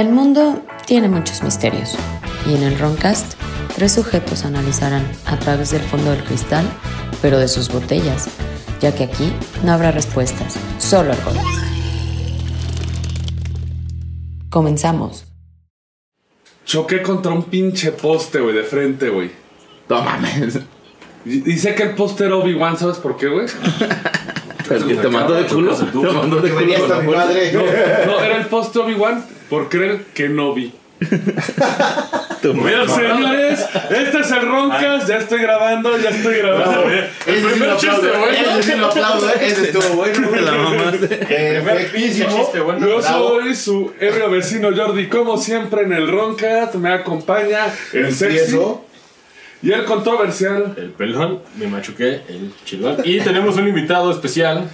El mundo tiene muchos misterios y en el Roncast tres sujetos analizarán a través del fondo del cristal, pero de sus botellas, ya que aquí no habrá respuestas, solo alcohol. Comenzamos. Choqué contra un pinche poste, güey, de frente, güey. No mames. Dice que el poste era Obi-Wan, ¿sabes por qué, güey? El que te mandó de culo. Te mandó de culo. con mi madre. No, era el poste Obi-Wan por creer que no vi. Bien, señores, este es el Roncast, ya estoy grabando, ya estoy grabando. Sí lo primer chiste, aplaudo, güey. ese sí lo aplaudo, eh, ese estuvo bueno. La mamaste. Perfectísimo. Yo Bravo. soy su ebrio vecino Jordi, como siempre en el Roncast, me acompaña el sexy Empiezo. Y el controversial. El pelón, me machuqué, el chilón. Y tenemos un invitado especial.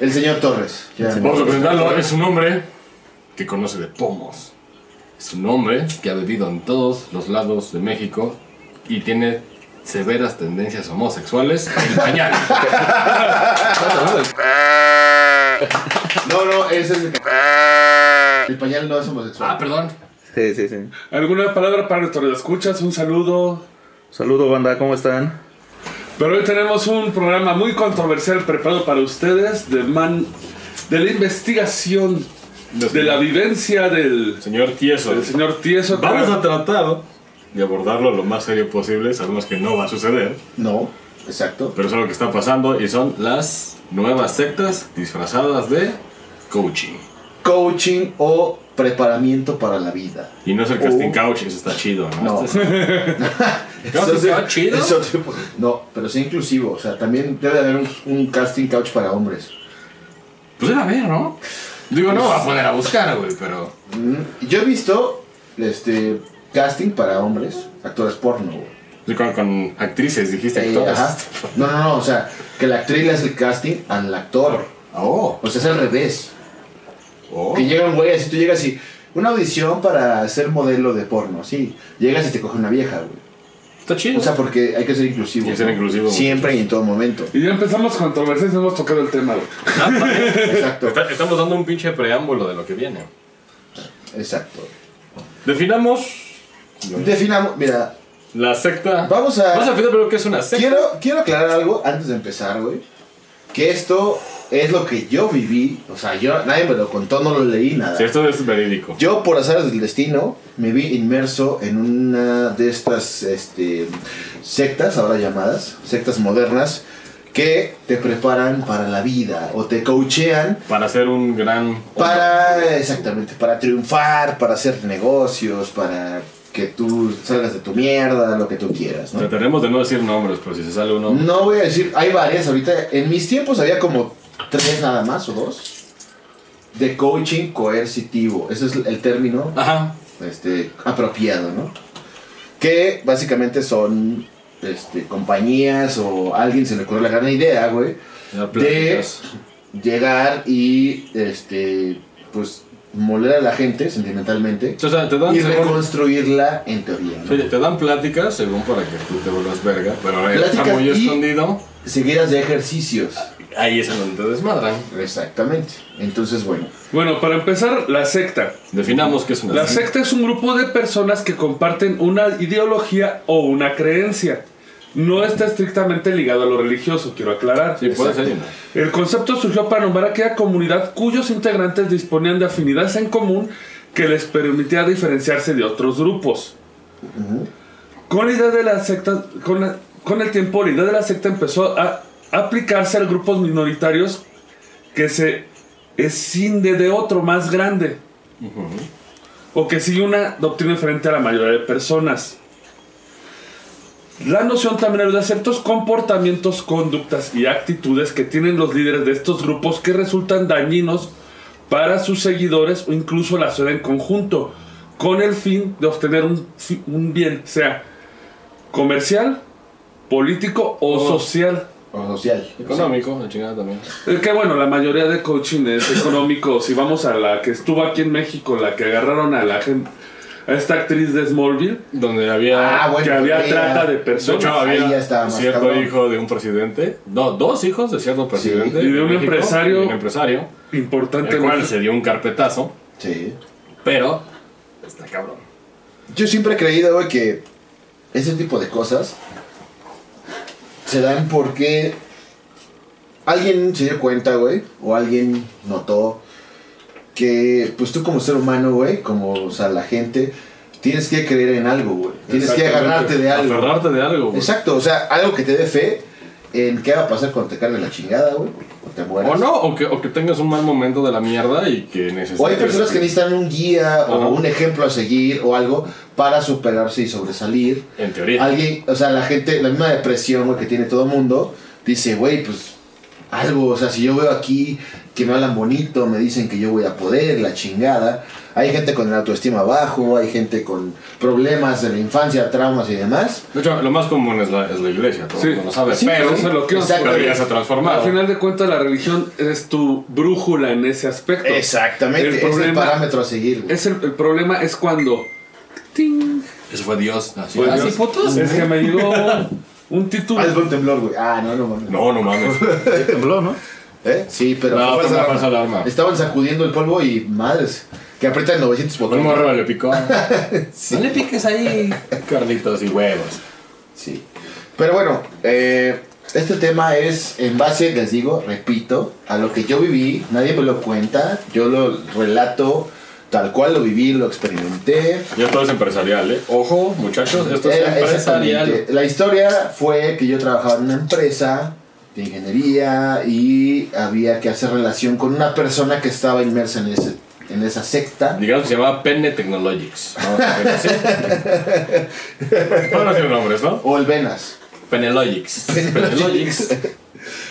El señor Torres. Ya. Vamos a presentarlo. Es un hombre que conoce de pomos. Es un hombre que ha bebido en todos los lados de México y tiene severas tendencias homosexuales. El pañal. No, no, ese es el que- El pañal no es homosexual. Ah, perdón. Sí, sí, sí. ¿Alguna palabra para nuestros escuchas? Un saludo. Saludo, banda, ¿cómo están? Pero hoy tenemos un programa muy controversial preparado para ustedes de man de la investigación de la vivencia del, Señor Tieso. del señor Tieso. Vamos a tratar de abordarlo lo más serio posible. Sabemos que no va a suceder. No, exacto. Pero es algo que está pasando y son las nuevas sectas disfrazadas de coaching. Coaching o preparamiento para la vida. Y no es el casting Oh. couch, eso está chido, ¿no? No. Este es- Eso está chido. eso no, pero sí inclusivo. O sea, también debe haber un, un casting couch para hombres. Pues era ver, ¿no? Digo, no voy a poner a buscar, güey, pero. Mm, Yo he visto este casting para hombres, actores porno. güey. Con, con actrices, dijiste Eh, actores. ajá. No, no, no, o sea, que la actriz le hace el casting al actor. Oh, O sea, es al revés. Oh. Que llega un güey así, tú llegas y. Una audición para ser modelo de porno, sí. Llegas y te coge una vieja, güey. Está chido. O sea, porque hay que ser inclusivo. Hay que ser ¿no? inclusivo. Siempre y en todo momento. Y ya empezamos controversias y no hemos tocado el tema. güey. Exacto. Está- estamos dando un pinche preámbulo de lo que viene. Exacto. Definamos Definamos, mira, la secta. Vamos a- Vamos a definir primero qué es una secta. quiero, quiero aclarar algo antes de empezar, güey. Que esto es lo que yo viví. O sea, yo, nadie me lo contó, no lo leí nada. Si esto es verídico. Yo, por azares del destino, me vi inmerso en una de estas este, sectas, ahora llamadas, sectas modernas, que te preparan para la vida o te coachean Para ser un gran. para, exactamente, para triunfar, para hacer negocios, para que tú salgas de tu mierda, lo que tú quieras, ¿no? Trataremos de no decir nombres, pero si se sale uno. No voy a decir, hay varias ahorita. En mis tiempos había como tres nada más o dos de coaching coercitivo. Ese es el término Ajá. este, apropiado, ¿no? Que básicamente son este, compañías o a alguien se le ocurrió la gran idea, güey, de llegar y, este, pues, moler a la gente sentimentalmente O sea, te dan, y según- reconstruirla en teoría, ¿no? Oye, te dan pláticas según para que tú te vuelvas verga, pero está muy escondido. Seguidas de ejercicios. Ahí es en donde te desmadran. Exactamente. Entonces, bueno. Bueno, para empezar, la secta. Definamos qué es una La secta es un grupo de personas que comparten una ideología o una creencia. No está estrictamente ligado a lo religioso, quiero aclarar. Sí, puede Exacto. ser. El concepto surgió para nombrar aquella comunidad cuyos integrantes disponían de afinidades en común que les permitía diferenciarse de otros grupos. Con la idea de la secta, con, la- con el tiempo, la idea de la secta empezó a aplicarse a grupos minoritarios que se escinde de otro más grande o que sigue una doctrina diferente a la mayoría de personas. La noción también ayuda a ciertos comportamientos, conductas y actitudes que tienen los líderes de estos grupos que resultan dañinos para sus seguidores o incluso la sociedad en conjunto, con el fin de obtener un, bien, sea comercial, político o O- social. O social. Económico, la chingada también. Es que bueno, la mayoría de coaching es económico. si vamos a la que estuvo aquí en México, la que agarraron a la gente, a esta actriz de Smallville, Donde había. Ah, bueno. que había mira. trata de de personas. hecho, ahí había ya estaba más cierto cabrón. hijo de un presidente. No, dos hijos de cierto presidente. Y de un México, empresario. y de un empresario. Importante. El cual se dio un carpetazo. Sí. Pero Está cabrón. Yo siempre he creído, güey, que ese tipo de cosas se dan porque alguien se dio cuenta, güey, o alguien notó que, pues tú como ser humano, güey, como, o sea, la gente, tienes que creer en algo, güey. Tienes que agarrarte de algo. Aferrarte de algo, güey. Exacto, o sea, algo que te dé fe en qué va a pasar cuando te cargue la chingada, güey, o te mueras. O no, o que, o que tengas un mal momento de la mierda y que necesites. O hay personas que necesitan un guía Ajá. o un ejemplo a seguir o algo para superarse y sobresalir. En teoría. Alguien, o sea, la gente, la misma depresión güey, que tiene todo el mundo, dice, güey, pues algo, o sea, si yo veo aquí que me hablan bonito, me dicen que yo voy a poder, la chingada. Hay gente con el autoestima bajo, hay gente con problemas de la infancia, traumas y demás. De hecho, lo más común es la, es la iglesia, todo Sí. lo sabe, Sí, pero, eso es lo que se ha transformado. Al final de cuentas, la religión es tu brújula en ese aspecto. Exactamente, El es el parámetro a seguir. güey. Es el, el problema es cuando. ¡ting! Eso fue Dios. Así, así, Dios, putos. Es que me llegó un título. Ah, es buen temblor, güey. Ah, no, no, mames. No, no mames. Tembló, ¿no? ¿Eh? Sí, pero No, fue falsa falsa alarma. Estaban sacudiendo el polvo y madres, que aprietan 900 Un botones. morro le picó. No le piques ahí. Carlitos y huevos. Sí. Pero bueno, eh, este tema es en base, les digo, repito, a lo que yo viví, nadie me lo cuenta, yo lo relato tal cual lo viví, lo experimenté. Y esto es empresarial, ¿eh? Ojo, muchachos, esto es Era empresarial. La historia fue que yo trabajaba en una empresa de ingeniería y había que hacer relación con una persona que estaba inmersa en, ese, en esa secta. Digamos que se llama Penne Technologics. Pueden decir nombres, ¿no? O el Venas. Penelogics. Penelogics.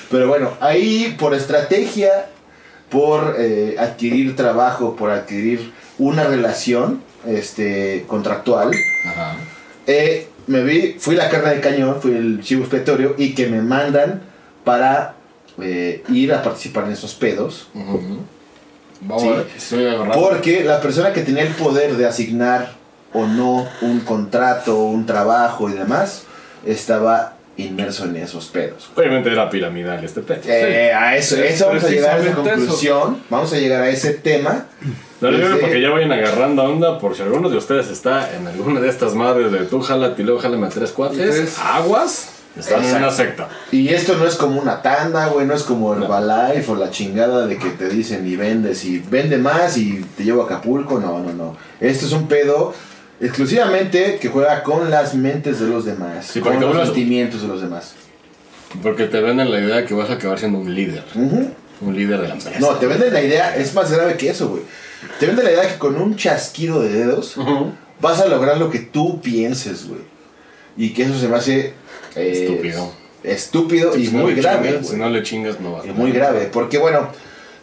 Pero bueno, ahí por estrategia, por eh, adquirir trabajo, por adquirir una relación este, contractual, Ajá. eh, me vi, fui la carne de cañón, fui el chivo expiatorio y que me mandan para eh, ir a participar en esos pedos. Vamos Sí. a ver, estoy. Porque la persona que tenía el poder de asignar o no un contrato, un trabajo y demás, estaba inmerso en esos pedos. Obviamente era piramidal este pedo. Eh, a eso, Es eso vamos a llegar a esa eso. conclusión. Vamos a llegar a ese tema. No le digo Desde- porque ya vayan agarrando onda por si alguno de ustedes está en alguna de estas madres de tú jálate y luego jálame a tres cuates. Aguas. Están en una secta. Y esto no es como una tanda, güey, no es como Herbalife o la chingada de que te dicen y vendes y vende más y te llevo a Acapulco. No, no, no. Esto es un pedo exclusivamente que juega con las mentes de los demás, Sí, con los hablas- sentimientos de los demás. Porque te venden la idea que vas a acabar siendo un líder. Un líder de la empresa. No, te venden la idea, es más grave que eso, güey. Te venden la idea que con un chasquido de dedos vas a lograr lo que tú pienses, güey. Y que eso se me hace eh, Estúpido. Estúpido y Si muy grave. chingas-. Si no le chingas, no vas Y a muy grave, porque bueno,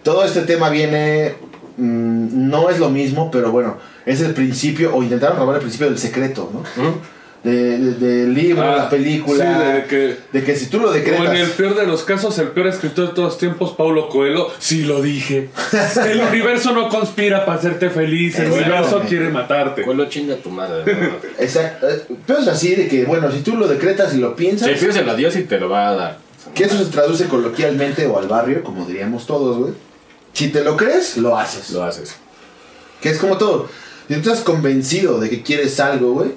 todo este tema viene, mm, no es lo mismo, pero bueno, es el principio, o intentaron robar el principio del secreto, ¿no? Ujú. De- de- Del libro, Ah, la película, sí, de que- de que si tú lo Como decretas... en el peor de los casos, el peor escritor de todos los tiempos, Paulo Coelho, sí lo dije. El universo no conspira para hacerte feliz, el universo quiere matarte. Cuelo chinga tu madre. Exacto, eh, pero es así de que, bueno, si tú lo decretas y lo piensas, Sí, pídeselo a Dios y te lo va a dar. que eso se traduce coloquialmente o al barrio, como diríamos todos, güey. Si te lo crees, lo haces. Lo haces. Que es como todo. Si tú estás convencido de que quieres algo, güey,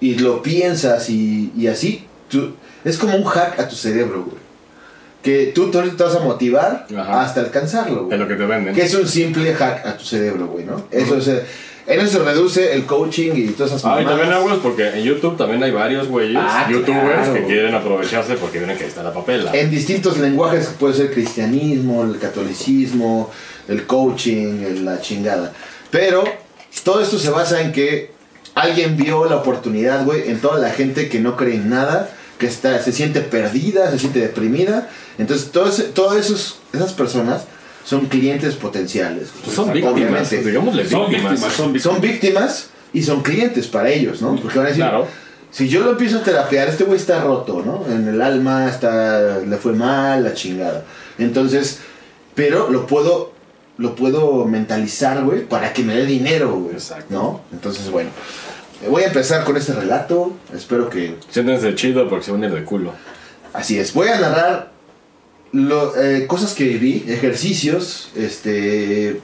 y lo piensas y, y así, tú, es como un hack a tu cerebro, güey. Que tú, te vas a motivar Ajá. hasta alcanzarlo, Es güey. lo que te venden. Que es un simple hack a tu cerebro, güey, ¿no? Eso es, en eso se reduce el coaching y todas esas Ah, y también aguas porque en YouTube también hay varios güeyes, Ah, youtubers, claro. que quieren aprovecharse porque vienen que está la papela. En distintos lenguajes, puede ser cristianismo, el catolicismo, el coaching, la chingada. Pero todo esto se basa en que alguien vio la oportunidad, güey, en toda la gente que no cree en nada, que está, se siente perdida, se siente deprimida. Entonces, todas esas personas son clientes potenciales. Pues son víctimas, Obviamente. digámosle Son víctimas. víctimas, son víctimas. Son víctimas y son clientes para ellos, ¿no? Porque van a decir, Claro. si yo lo empiezo a terapear, este güey está roto, ¿no? En el alma está, le fue mal, la chingada. Entonces, pero lo puedo, lo puedo mentalizar, güey, para que me dé dinero, güey. Exacto. ¿No? Entonces, bueno, voy a empezar con este relato. Espero que Siéntense chido porque se van a ir de culo. Así es, voy a narrar lo- eh, cosas que vi, ejercicios, este, eh,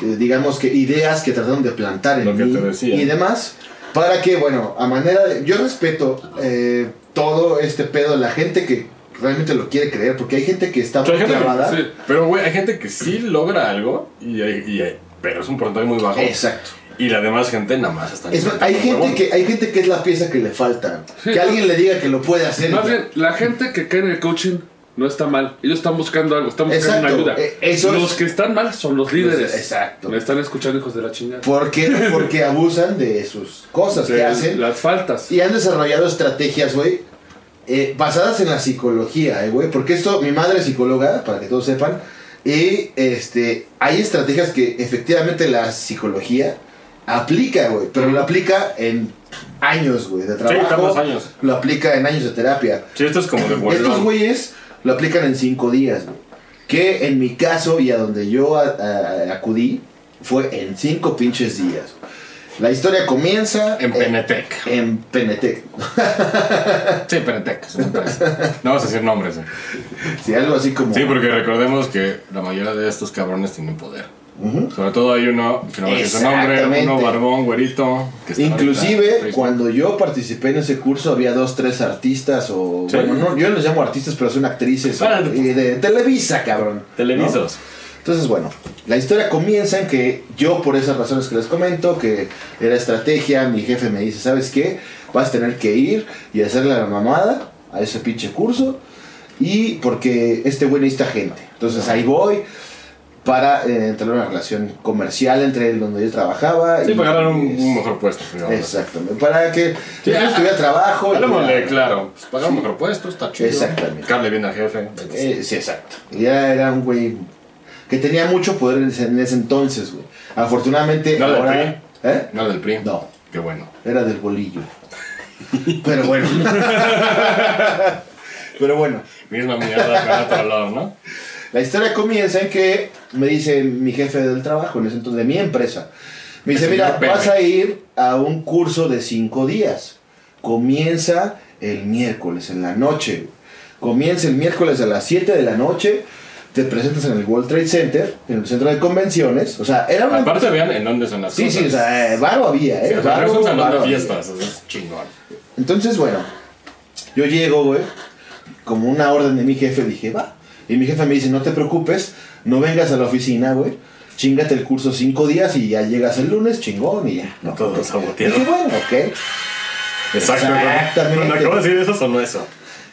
digamos que ideas que trataron de plantar en mí y demás, para que, bueno, a manera de... Yo respeto eh, todo este pedo la gente que realmente lo quiere creer, porque hay gente que está gente que- clavada. sí. Pero, güey, hay gente que sí logra algo, y, hay- y hay- pero es un porcentaje muy bajo. Exacto. Y la demás gente nada más está Es hay gente que hay gente que es la pieza que le falta. Sí. Que alguien le diga que lo puede hacer. Más bien, la gente que cae en el coaching no está mal. Ellos están buscando algo, están buscando Exacto, una ayuda. eh, eso los es- que están mal son los líderes. Exacto. Me están escuchando hijos de la chingada. ¿Por qué? Porque abusan de sus cosas De que hacen. Las faltas. Y han desarrollado estrategias, güey, eh, basadas en la psicología, eh, güey. Porque esto, mi madre es psicóloga, para que todos sepan. Y este, hay estrategias que efectivamente la psicología aplica, güey. Pero lo aplica en años, güey, de trabajo. tantos años. Lo aplica en años de terapia. Sí, esto es como de Estos güeyes lo aplican en cinco días, güey. Que en mi caso y a donde yo a- a- acudí fue en cinco pinches días. La historia comienza En Penetec. en Penetec. Sí, Penetec. es una empresa. No vamos a decir nombres. eh. Sí, algo así como. Sí, porque recordemos que la mayoría de estos cabrones tienen poder. Sobre todo hay uno que no decir su nombre, uno barbón, güerito. que Inclusive cuando yo participé en ese curso había dos, tres artistas o Sí. bueno, no, yo no les llamo artistas, pero son actrices Ah, o- y de Televisa, cabrón. ¿no? Televisos. Entonces, bueno, la historia comienza en que yo, por esas razones que les comento, que era estrategia, mi jefe me dice, ¿sabes qué? Vas a tener que ir y hacerle la mamada a ese pinche curso. Y porque este güey necesita gente. Entonces ahí voy para eh, entrar en una relación comercial entre el donde yo trabajaba. Sí, y- para ganar un, un mejor puesto. digamos. Exactamente. Para que Sí, yo ah, tuviera trabajo. Hablemosle, claro. Pues pagar un mejor puesto, está chido. Exactamente. Carle bien al jefe. Eh, sí, exacto. Y ya era un güey que tenía mucho poder en ese, en ese entonces, güey. Afortunadamente ¿No del ahora... ¿Eh? No del PRI. No, Qué bueno. era del bolillo. Pero bueno. Pero bueno. Misma mierda, con otro olor, ¿no? La historia comienza en que me dice mi jefe del trabajo, en ese entonces, de mi empresa. Me dice, mira, vas a ir a un curso de cinco días. Comienza el miércoles, en la noche. Comienza el miércoles a las 7 de la noche. Te presentas en el World Trade Center, en el centro de convenciones. O sea, era una... Aparte vean en dónde son las Sí, cosas. sí, o sea, eh, varo había, Sí, ¿eh? o sea, no Varo, es un salón varo de había. fiestas, o sea, es chingón. Entonces, bueno, yo llego, güey, como una orden de mi jefe, dije, va. Y mi jefe me dice, no te preocupes, no vengas a la oficina, güey. Chingate el curso cinco días y ya llegas el lunes, chingón, y ya. No, Todo saboteado. Dije, bueno, ok. Exacto. Exactamente. Cuando acabo de decir eso, sonó eso.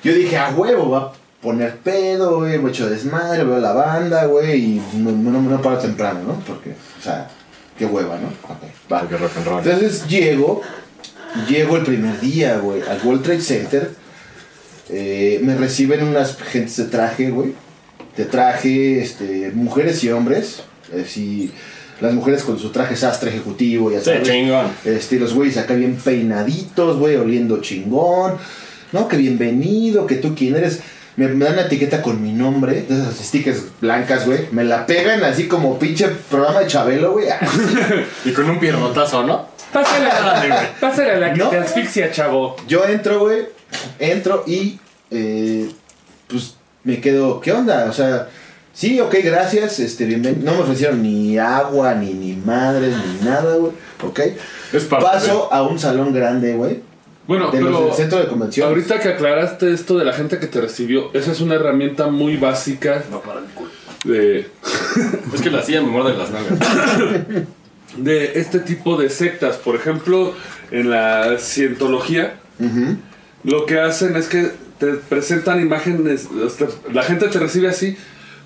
Yo dije, a huevo, va a poner pedo, güey, mucho desmadre, veo la banda, güey, y no, no, no paro temprano, ¿no? Porque, o sea, qué hueva, ¿no? Ok, va. Entonces llego, llego el primer día, güey, al World Trade Center. Eh, me reciben unas gentes de traje, güey. De traje, este, mujeres y hombres. Eh, sí, las mujeres con su traje sastre ejecutivo, ya Sí, sabes. chingón. Este, los güeyes acá bien peinaditos, güey, oliendo chingón. No, que bienvenido, que tú quién eres. Me, me dan una etiqueta con mi nombre, de esas stickers blancas, güey. Me la pegan así como pinche programa de Chabelo, güey. Así. Y con un pierrotazo, ¿no? Pásale a la, pásale a la que No. te asfixia, chavo. Yo entro, güey, entro y eh, me quedo, ¿qué onda? O sea, sí, ok, gracias, este, bienvenido. No me ofrecieron ni agua, ni, ni madres, ni nada, güey, ok. Es parte Paso a un salón grande, güey, Bueno, de los pero del centro de convenciones. ahorita que aclaraste esto de la gente que te recibió, esa es una herramienta muy básica No para el culo. de, Es que la silla me muerde las nalgas. de este tipo de sectas. Por ejemplo, en la cientología, lo que hacen es que te presentan imágenes, la gente te recibe así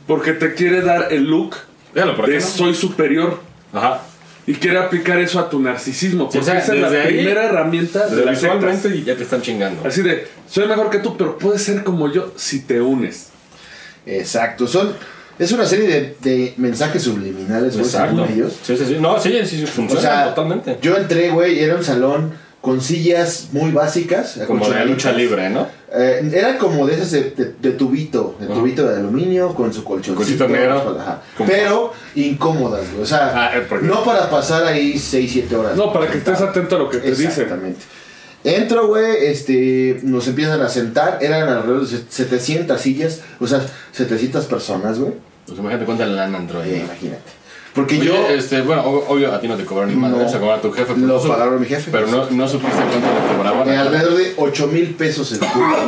porque te quiere dar el look de ¿no? soy superior Ajá. y quiere aplicar eso a tu narcisismo. Sí, Porque o sea, esa es la ahí, primera herramienta de Desde las visualmente ya te están chingando. Así de, soy mejor que tú, pero puedes ser como yo si te unes. Exacto, son, es una serie de, de mensajes subliminales, güey, ellos. Sí, sí, sí. No, sí, sí, sí, O funciona sea, totalmente. yo entré, güey, y era un salón con sillas muy básicas. Como de lucha libre, ¿no? Eh, era como de esas de, de- de tubito, de tubito de aluminio con su colchoncito. Colchito negro. Pero incómodas, güey. O sea, Ah, eh, no para pasar ahí 6, 7 horas. No, para que estés atento a lo que te dicen. Exactamente. Entro, güey, este, nos empiezan a sentar, eran alrededor de 700 sillas, o sea, 700 personas, güey. Pues imagínate cuánta lana entró Eh, ahí. imagínate. Porque Oye, yo este, bueno, ob- obvio, a ti no te cobraron ni madre, No. se cobraron a tu jefe. pero lo no pagaron mi jefe. Pero no, no supiste cuánto le cobraban. Eh, alrededor de 8 mil pesos el curso.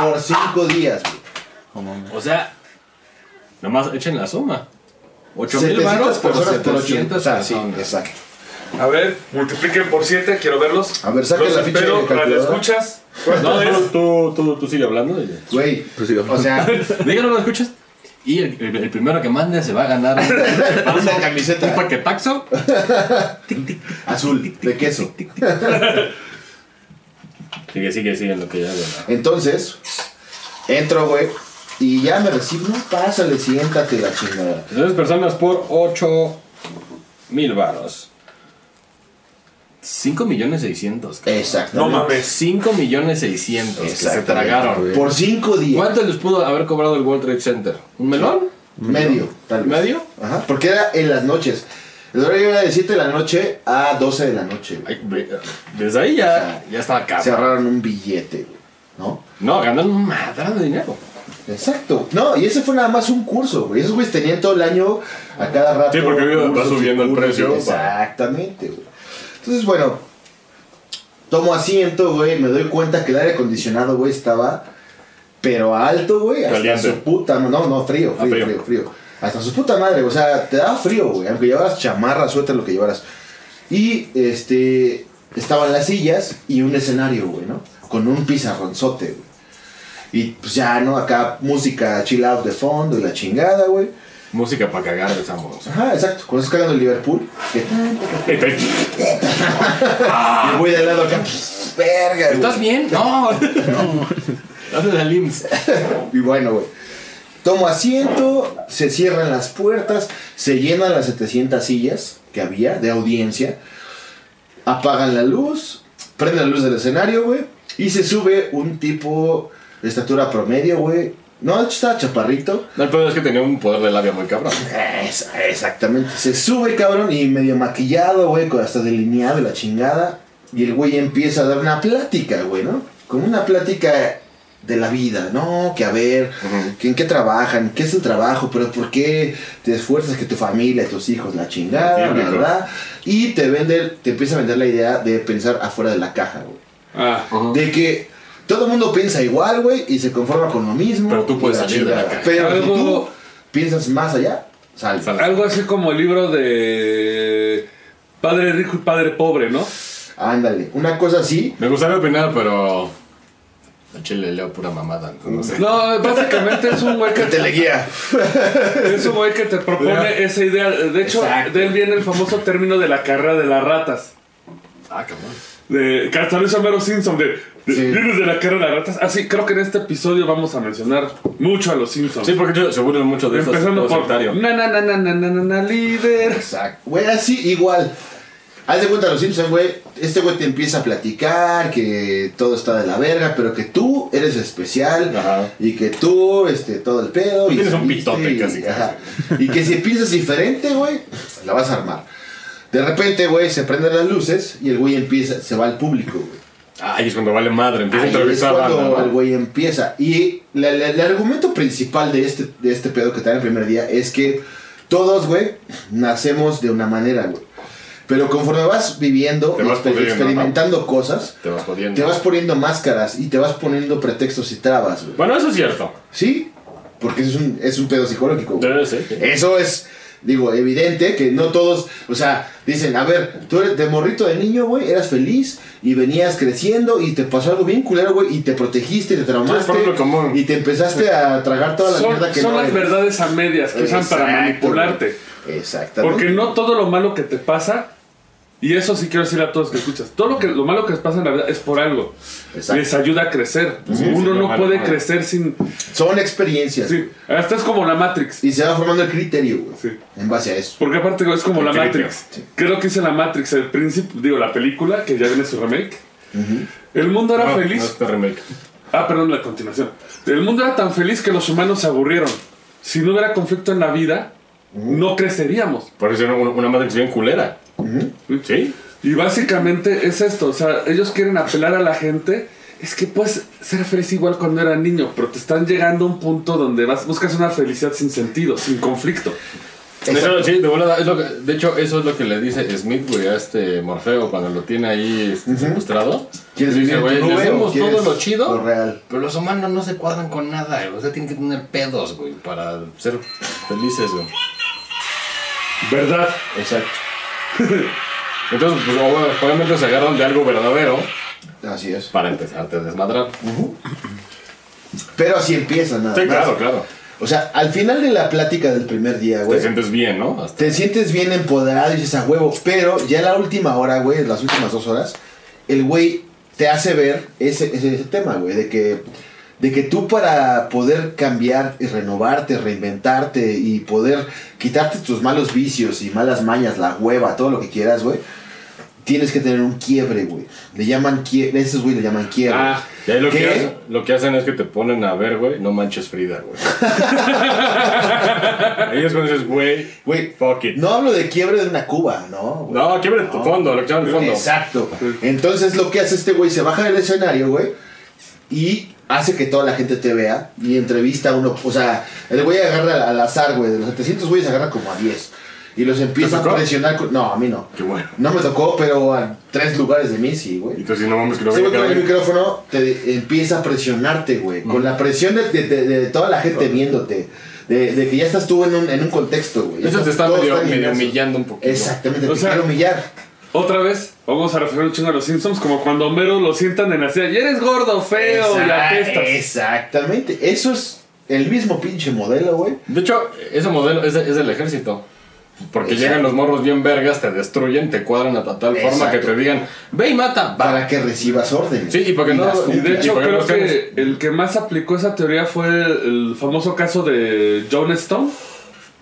por 5 días, güey. O sea, nomás echen la suma. 8 mil 700 baros por personas por 700 O sea, sí, exacto. A ver, multipliquen por 7, quiero verlos. A ver, Los la ficha de calculadora. ¿la escuchas? No, tú, tú, tú, tú sigue hablando. Güey, Pues sí, o sea, Díganos, ¿lo escuchas? Y el, el- el primero que mande se va a ganar un, una camiseta un paquetaxo. azul de queso. Sigue, sigue, sigue en lo que ya bueno. Entonces, entro, güey, y ya me recibo. No, pásale, siéntate la chingada. Entonces, personas por 8 mil baros. 5 millones 600. Exacto. No mames. 5 millones 600 que se tragaron. Por 5 días. ¿Cuánto les pudo haber cobrado el World Trade Center? ¿Un melón? Medio, tal vez. ¿Medio? Ajá, porque era en las noches. El horario era de 7 de la noche a 12 de la noche. Ay, Desde ahí ya, ya estaba Se cabrón. ahorraron un billete. ¿No? No, ganan un madral de dinero. Exacto. No, y ese fue nada más un curso, güey. Esos güeyes tenían todo el año a cada rato. Sí, porque va subiendo el precio, Exactamente, güey. Entonces, bueno, tomo asiento, güey. Me doy cuenta que el aire acondicionado, güey, estaba. Pero alto, güey. Hasta Caliente. su puta. No, no, frío, Ah, frío, frío. frío, frío. Hasta su puta madre, o sea, te daba frío, güey. Aunque llevaras chamarra, suéter, lo que llevaras. Y este. Estaban las sillas y un escenario, güey, ¿no? Con un pizarronzote, güey. Y pues ya, ¿no? Acá música chill out de fondo y la chingada, güey. Música para cagar de Samos. Ajá, exacto. Cuando estás cagando el Liverpool. Que... Y güey de al lado acá. Verga. ¿Estás bien? No. Dale la LIMS. Y bueno, güey. Tomo asiento, se cierran las puertas, se llenan las 700 sillas que había de audiencia, apagan la luz, prenden la luz del escenario, güey, y se sube un tipo de estatura promedio, güey. No, de hecho estaba chaparrito. No, el problema es que tenía un poder de labia muy cabrón. Es- exactamente. Se sube, cabrón, y medio maquillado, güey, con hasta delineado y la chingada. Y el güey empieza a dar una plática, güey, ¿no? Como una plática de la vida, ¿no? Que a ver, que en qué trabajan, qué es tu trabajo, pero por qué te esfuerzas que tu familia, tus hijos, la chingada, Típico. ¿verdad? Y te vende, te empieza a vender la idea de pensar afuera de la caja, güey. Ah, De que todo el mundo piensa igual, güey, y se conforma con lo mismo. Pero tú puedes salir de la caja. Pero si Algo- tú piensas más allá, sal. Sal. algo así como el libro de Padre Rico y Padre Pobre, ¿no? Ándale, una cosa así. Me gustaría opinar, pero. A Chile leo pura mamada. No sé. No, básicamente es un güey que Te le guía. Es un güey que te propone Ya. esa idea. De hecho, Exacto. de él viene el famoso término de la carrera de las ratas. Ah, cabrón. De hizo Homero Simpson. De, de- Sí. vienes de la carrera de las ratas. Así, creo que en este episodio vamos a mencionar mucho a los Simpsons. Sí, porque yo- se burlan mucho de eso. Empezando por. sectario. Na, na, na, na, na, na, na, na, líder. Exacto. Güey, así igual. Haz de cuenta los Simpsons, güey. Este güey te empieza a platicar que todo está de la verga, pero que tú eres especial Ajá. y que tú, este, todo el pedo. Tú y tienes un pitote y- casi, ajá. Y que si piensas diferente, güey, la vas a armar. De repente, güey, se prenden las luces y el güey empieza, se va al público, güey. Ahí es cuando vale madre. Empieza a Ahí es entrevistar a cuando banda, el ¿no? güey empieza. Y la- la- el argumento principal de este, de este pedo que te dan el primer día es que todos, güey, nacemos de una manera, güey. Pero conforme vas viviendo, Te vas exper- experimentando cosas, Te vas te vas poniendo máscaras y te vas poniendo pretextos y trabas, güey. Bueno, eso es cierto. ¿Sí? Porque es un, es un pedo psicológico, güey. Debe ser. sí. Eso es, digo, evidente que no todos, o sea, dicen, a ver, tú eres de morrito de niño, güey, eras feliz y venías creciendo y te pasó algo bien culero, güey, y te protegiste, te traumaste Sí, es por lo común. y te empezaste a tragar toda la Son, mierda que son no las eres. verdades a medias que usan para manipularte. Exactamente. Porque no todo lo malo que te pasa, y eso sí quiero decir a todos que escuchas, todo lo, que, lo malo que les pasa en la vida es por algo. Exacto. Les ayuda a crecer. Uno sí, no malo, puede malo. crecer sin... Son experiencias. Sí, hasta es como la Matrix. Y se va formando el criterio, güey. Sí. En base a eso. Porque aparte es como El la criterio, Matrix. Creo que hice la Matrix, el principio, digo, la película, que ya viene su remake. El mundo era No, feliz. no es este remake. Ah, perdón, la continuación. El mundo era tan feliz que los humanos se aburrieron. Si no hubiera conflicto en la vida, no creceríamos. Por eso era una, una Matrix bien culera. ¿Sí? Y básicamente es esto, o sea, ellos quieren apelar a la gente. Es que puedes ser feliz igual cuando era niño, pero te están llegando a un punto donde vas, buscas una felicidad sin sentido, sin conflicto. De hecho, Exacto. sí, de volada, es lo que- de hecho, eso es lo que le dice Smith, güey, a este Morfeo cuando lo tiene ahí este, secuestrado. ¿Quieres Dice, en güey, tu le o quieres todo lo chido, Lo real. pero los humanos no se cuadran con nada, güey. O sea, tienen que tener pedos, güey, para ser felices, güey. ¿Verdad? Exacto. Entonces, pues, ob- obviamente se agarran de algo verdadero Así es. para empezarte a desmadrar. Pero así empieza nada Sí, más. claro, claro. O sea, al final de la plática del primer día, Te güey. sientes bien, ¿no? Hasta- Te sientes bien empoderado y dices a huevo, pero ya la última hora, güey, las últimas dos horas, el güey te hace ver ese, ese, ese tema, güey, de que, de que tú para poder cambiar y renovarte, reinventarte y poder quitarte tus malos vicios y malas mañas, la hueva, todo lo que quieras, güey, tienes que tener un quiebre, güey. Le llaman quiebre, esos güey le llaman quiebre. Ah, Y ahí lo que, hacen, lo que hacen es que te ponen a ver, güey, no manches Frida, güey. ahí es cuando dices, güey, Güey, fuck it. no hablo de quiebre de una cuba, ¿no? güey. No, quiebre tu No. fondo, lo que llaman el fondo. Exacto. Entonces lo que hace este güey, se baja del escenario, güey, y hace que toda la gente te vea y entrevista a uno. O sea, el güey agarra al azar, güey, de los 700 güeyes agarra como a 10. Y los empieza a presionar. con- No, a mí no. Qué bueno. No me tocó, pero a tres lugares de mí sí, güey. Entonces, si no mames que lo Ese ven güey con el micrófono te empieza a presionarte, güey. Con la presión de, de- de- de toda la gente viéndote. De, de que ya estás tú en un, en un contexto, güey. Eso te está medio, medio humillando un poquito. Exactamente, O te sea, humillar. Otra vez, vamos a referir un chingo a los Simpsons, como cuando Homero lo sientan en la silla. Y eres gordo, feo, y Exact- apestas. Exactamente. Eso es el mismo pinche modelo, güey. De hecho, ese modelo es, de- es del ejército. Porque Exacto. llegan los morros bien vergas, te destruyen, te cuadran a tal forma que Exacto. te digan, ve y mata. va". Para que recibas órdenes. Sí, y para que no- las Y de cumplas. hecho, ¿por qué creo que el que más aplicó esa teoría fue el famoso caso de John Stone.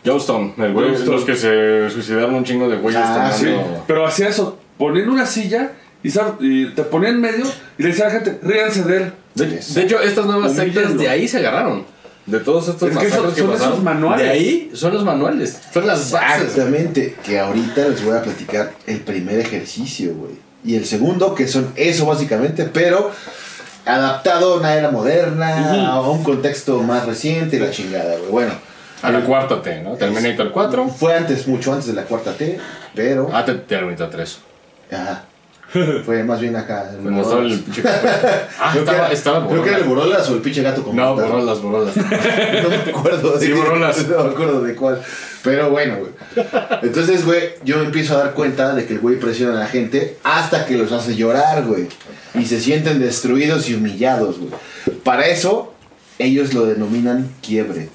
Joestone, el güey, los que se suicidaron un chingo de güeyes Ah, Sí, pero hacía eso. Ponían una silla y, te ponía en medio y le decía a la gente, ríanse de él. De, de hecho, estas nuevas sectas de ahí se agarraron. De todos estos Es que son- que son pasaron. esos manuales. De ahí son los manuales. Son las bases. Exactamente. Que ahorita les voy a platicar el primer ejercicio, güey. Y el segundo, que son eso básicamente, pero adaptado a una era moderna, a un contexto más reciente y la chingada, güey. Bueno, A la cuarta T, ¿no? Terminator 4. fue antes, mucho antes de la cuarta T, pero. Ah, te- Terminator 3. Ajá. Fue más bien acá. el Cuando estaba el pinche. Ah, Creo que estaba, era- estaba Creo que era el Borolas. O el pinche gato con No. Borolas, Borolas. No me acuerdo de Sí, Borolas. No me acuerdo de cuál. Pero bueno, güey. Entonces, güey, yo me empiezo a dar cuenta de que el güey presiona a la gente hasta que los hace llorar, güey. Y se sienten destruidos y humillados, güey. Para eso, ellos lo denominan quiebre.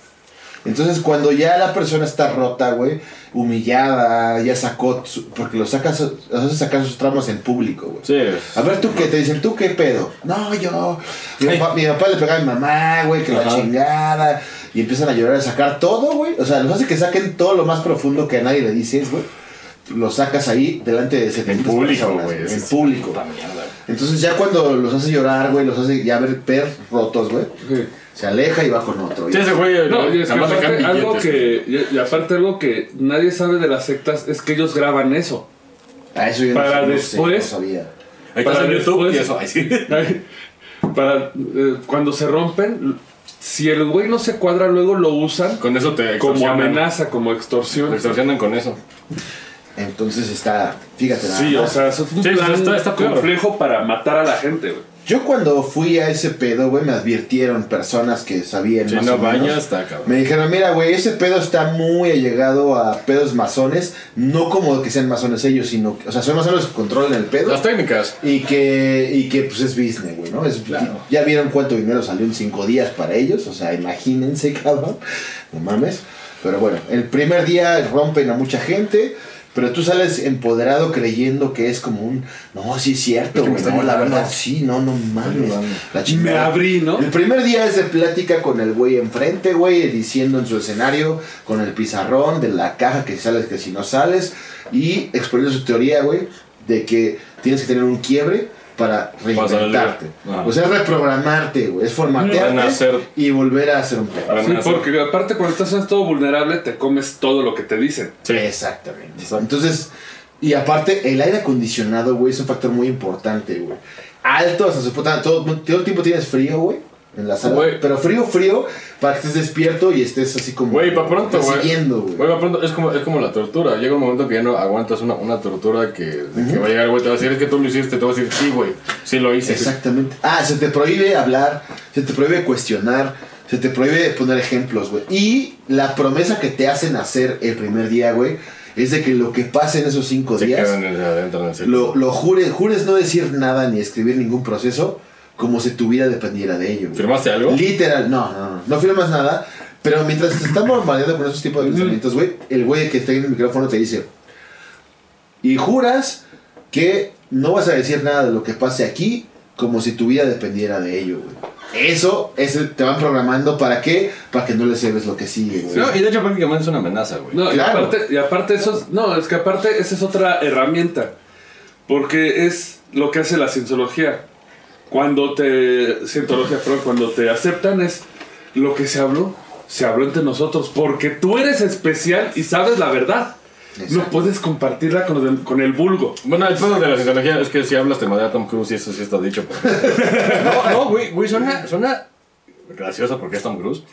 Entonces, cuando ya la persona está rota, güey, humillada, ya sacó, su- porque lo sacas, los hace sacar sus traumas en público, güey. Sí. A ver, ¿tú qué? Te dicen, ¿tú qué pedo? No, yo. Mi, Ay. papá, mi papá le pegaba a mi mamá, güey, que la chingada. Y empiezan a llorar, a sacar todo, güey. O sea, los hace que saquen todo lo más profundo que a nadie le dices, güey. Lo sacas ahí delante de 700 En público, güey. En público. mierda. Entonces ya cuando los hace llorar, güey, los hace ya ver, ver rotos, güey. Sí. Se aleja y va con otro. Sí, ese güey. No, y es que aparte, algo que, y- aparte algo que nadie sabe de las sectas es que ellos graban eso. A eso yo no Para sé, no sé, después- no sabía. Ahí estás para en YouTube después- y eso. Ay, sí. Para eh, cuando se rompen, si el güey no se cuadra, luego lo usan Con eso te como amenaza, como Te extorsión. extorsionan con eso. Entonces está, fíjate nada Sí, o más. sea, eso es un Sí, plan está- está complejo para matar a la gente, güey. Yo cuando fui a ese pedo, güey, me advirtieron personas que sabían Si más no o menos. está cabrón. Me dijeron, mira, güey, ese pedo está muy allegado a pedos masones, no como que sean masones ellos, sino, que- o sea, son masones que controlan el pedo Las técnicas. y que, y que pues es business, güey, ¿no? Es, Claro. Ya vieron cuánto dinero salió en cinco días para ellos, o sea, imagínense, cabrón, no mames. Pero bueno, el primer día rompen a mucha gente, pero tú sales empoderado creyendo que es como un, no, sí es cierto, güey, no, la verdad, sí, no, no mames. La Me abrí, ¿no? El primer día es de plática con el güey enfrente, güey, diciendo en su escenario, con el pizarrón de la caja que sales, que si no sales, y exponiendo su teoría, güey, de que tienes que tener un quiebre para reinventarte. O sea, es reprogramarte, güey, es formatearte y volver a hacer un pedo. Para Sí, nacer. porque aparte cuando estás en todo vulnerable te comes todo lo que te dicen. Sí. Exactamente. Entonces, y aparte, el aire acondicionado, güey, es un factor muy importante, güey. Alto hasta su puta. Todo, todo el tiempo tienes frío, güey. En la sala. Pero frío, frío, para que estés despierto y estés así como. Güey, pa' pronto, güey. güey. Pronto, es como, es como la tortura. Llega un momento que ya no aguantas una, una tortura que, de que va a llegar, güey, te va a decir, es que tú lo hiciste, te va a decir, sí, güey, sí lo hice. Exactamente. Ah, se te prohíbe hablar, se te prohíbe cuestionar, se te prohíbe poner ejemplos, güey. Y la promesa que te hacen hacer el primer día, güey, es de que lo que pase en esos cinco Se días, quedan en el- adentro en el círculo. lo, lo jures, jures no decir nada ni escribir ningún proceso como si tu vida dependiera de ello. güey. ¿Firmaste algo? Literal, no, no, no, no firmas nada. Pero mientras te están bombardeando con esos tipos de pensamientos, güey, el güey que está en el micrófono te dice, y juras que no vas a decir nada de lo que pase aquí como si tu vida dependiera de ello, güey. Eso es el- te van programando para qué? Para que no le cebes lo que sigue, güey. No, y de hecho prácticamente es una amenaza, güey. No, Claro. y aparte, y aparte eso es, no, es que aparte esa es otra herramienta, porque es lo que hace la cienciología. Cuando te, cientología, pero cuando te aceptan es lo que se habló, se habló entre nosotros, porque tú eres especial y sabes la verdad. No puedes compartirla con el, con el vulgo. Bueno, el pedo de la cienciología es que si hablas te madrea Tom Cruise y eso sí está dicho. pero- no, no, güey, güey, suena, suena gracioso porque es Tom Cruise.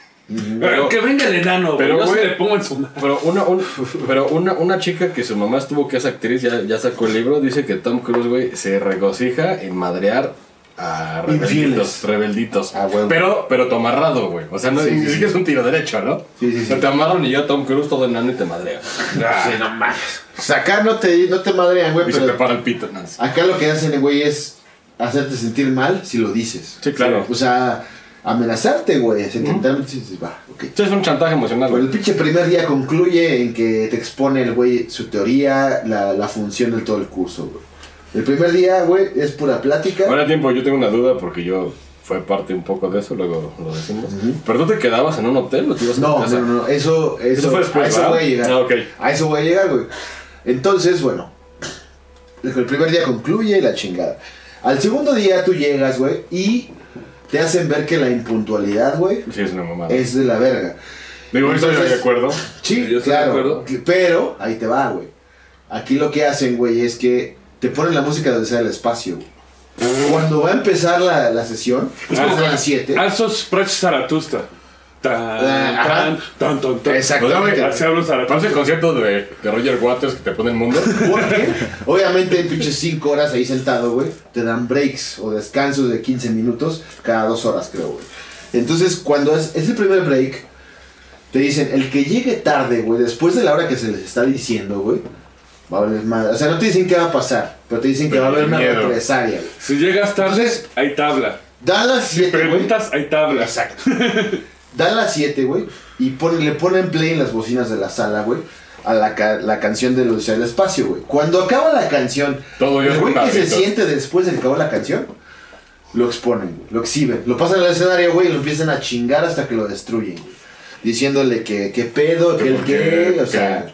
Pero, que venga el enano, pero, pero güey, le pongo en su mano. Pero una, un- pero una, una chica que su mamá estuvo que es actriz, ya, ya sacó el libro, dice que Tom Cruise, güey, se regocija en madrear a rebelditos. Infieles. rebelditos. Ah. Pero, pero tu amarrado, güey. O sea, no Sí, ni sí, siquiera es un tiro derecho, ¿no? Sí, sí, sí. O sea, te amarran y yo Tom Cruise todo enano y te madrea. Sí, no mames. Sacar no te, no te madrean, güey, Y se te pero para el pito. ¿no? acá lo que hacen, güey, es hacerte sentir mal si lo dices. Sí, claro. O sea, amenazarte, güey. Sentimentalmente dices, va, ok. Sí, es un chantaje emocional, Pero el pinche primer día concluye en que te expone el güey su teoría, la, la función de todo el curso, güey. El primer día, güey, es pura plática. Ahora tiempo, yo tengo una duda porque yo fue parte un poco de eso, luego lo decimos. ¿Pero tú te quedabas en un hotel o te ibas a tu No, casa? no, no, eso, eso, Eso fue después, a eso voy a llegar. Ah, ok. A eso voy a llegar, güey. Entonces, bueno, el primer día concluye la chingada. Al segundo día tú llegas, güey, y te hacen ver que la impuntualidad, güey, Sí, es una mamada. es de la verga. Digo, estoy de Entonces- acuerdo. Sí, Yo estoy de claro. acuerdo. Pero, ahí te va, güey. Aquí lo que hacen, güey, es que te ponen la música donde sea el espacio. Cuando va a empezar la, la sesión, es como a las 7. Also sprach Zaratustra. Tan, Ah, tan, tan, tan. Exactamente. Así hablo Parece el concierto de, de Roger Waters que te pone el mundo. Porque, obviamente, en pinches 5 horas ahí sentado, güey, te dan breaks o descansos de 15 minutos cada 2 horas, creo, güey. Entonces, cuando es, es el primer break, te dicen, el que llegue tarde, güey, después de la hora que se les está diciendo, güey, va a valer madre. O sea, no te dicen qué va a pasar, pero te dicen que va a haber una miedo. represalia. Si llegas tarde, Entonces- hay tabla. Dan las Si 7, güey. preguntas, hay tabla. Exacto. Dan las 7, güey, y ponen- le ponen play en las bocinas de la sala, güey, a la, ca- la canción de Odisea del Espacio, güey. Cuando acaba la canción, Todo el güey que se siente después de que acabó la canción, lo exponen, güey, lo exhiben. Lo pasan al escenario, güey, y lo empiezan a chingar hasta que lo destruyen. Diciéndole que, que pedo, que el qué, o sea...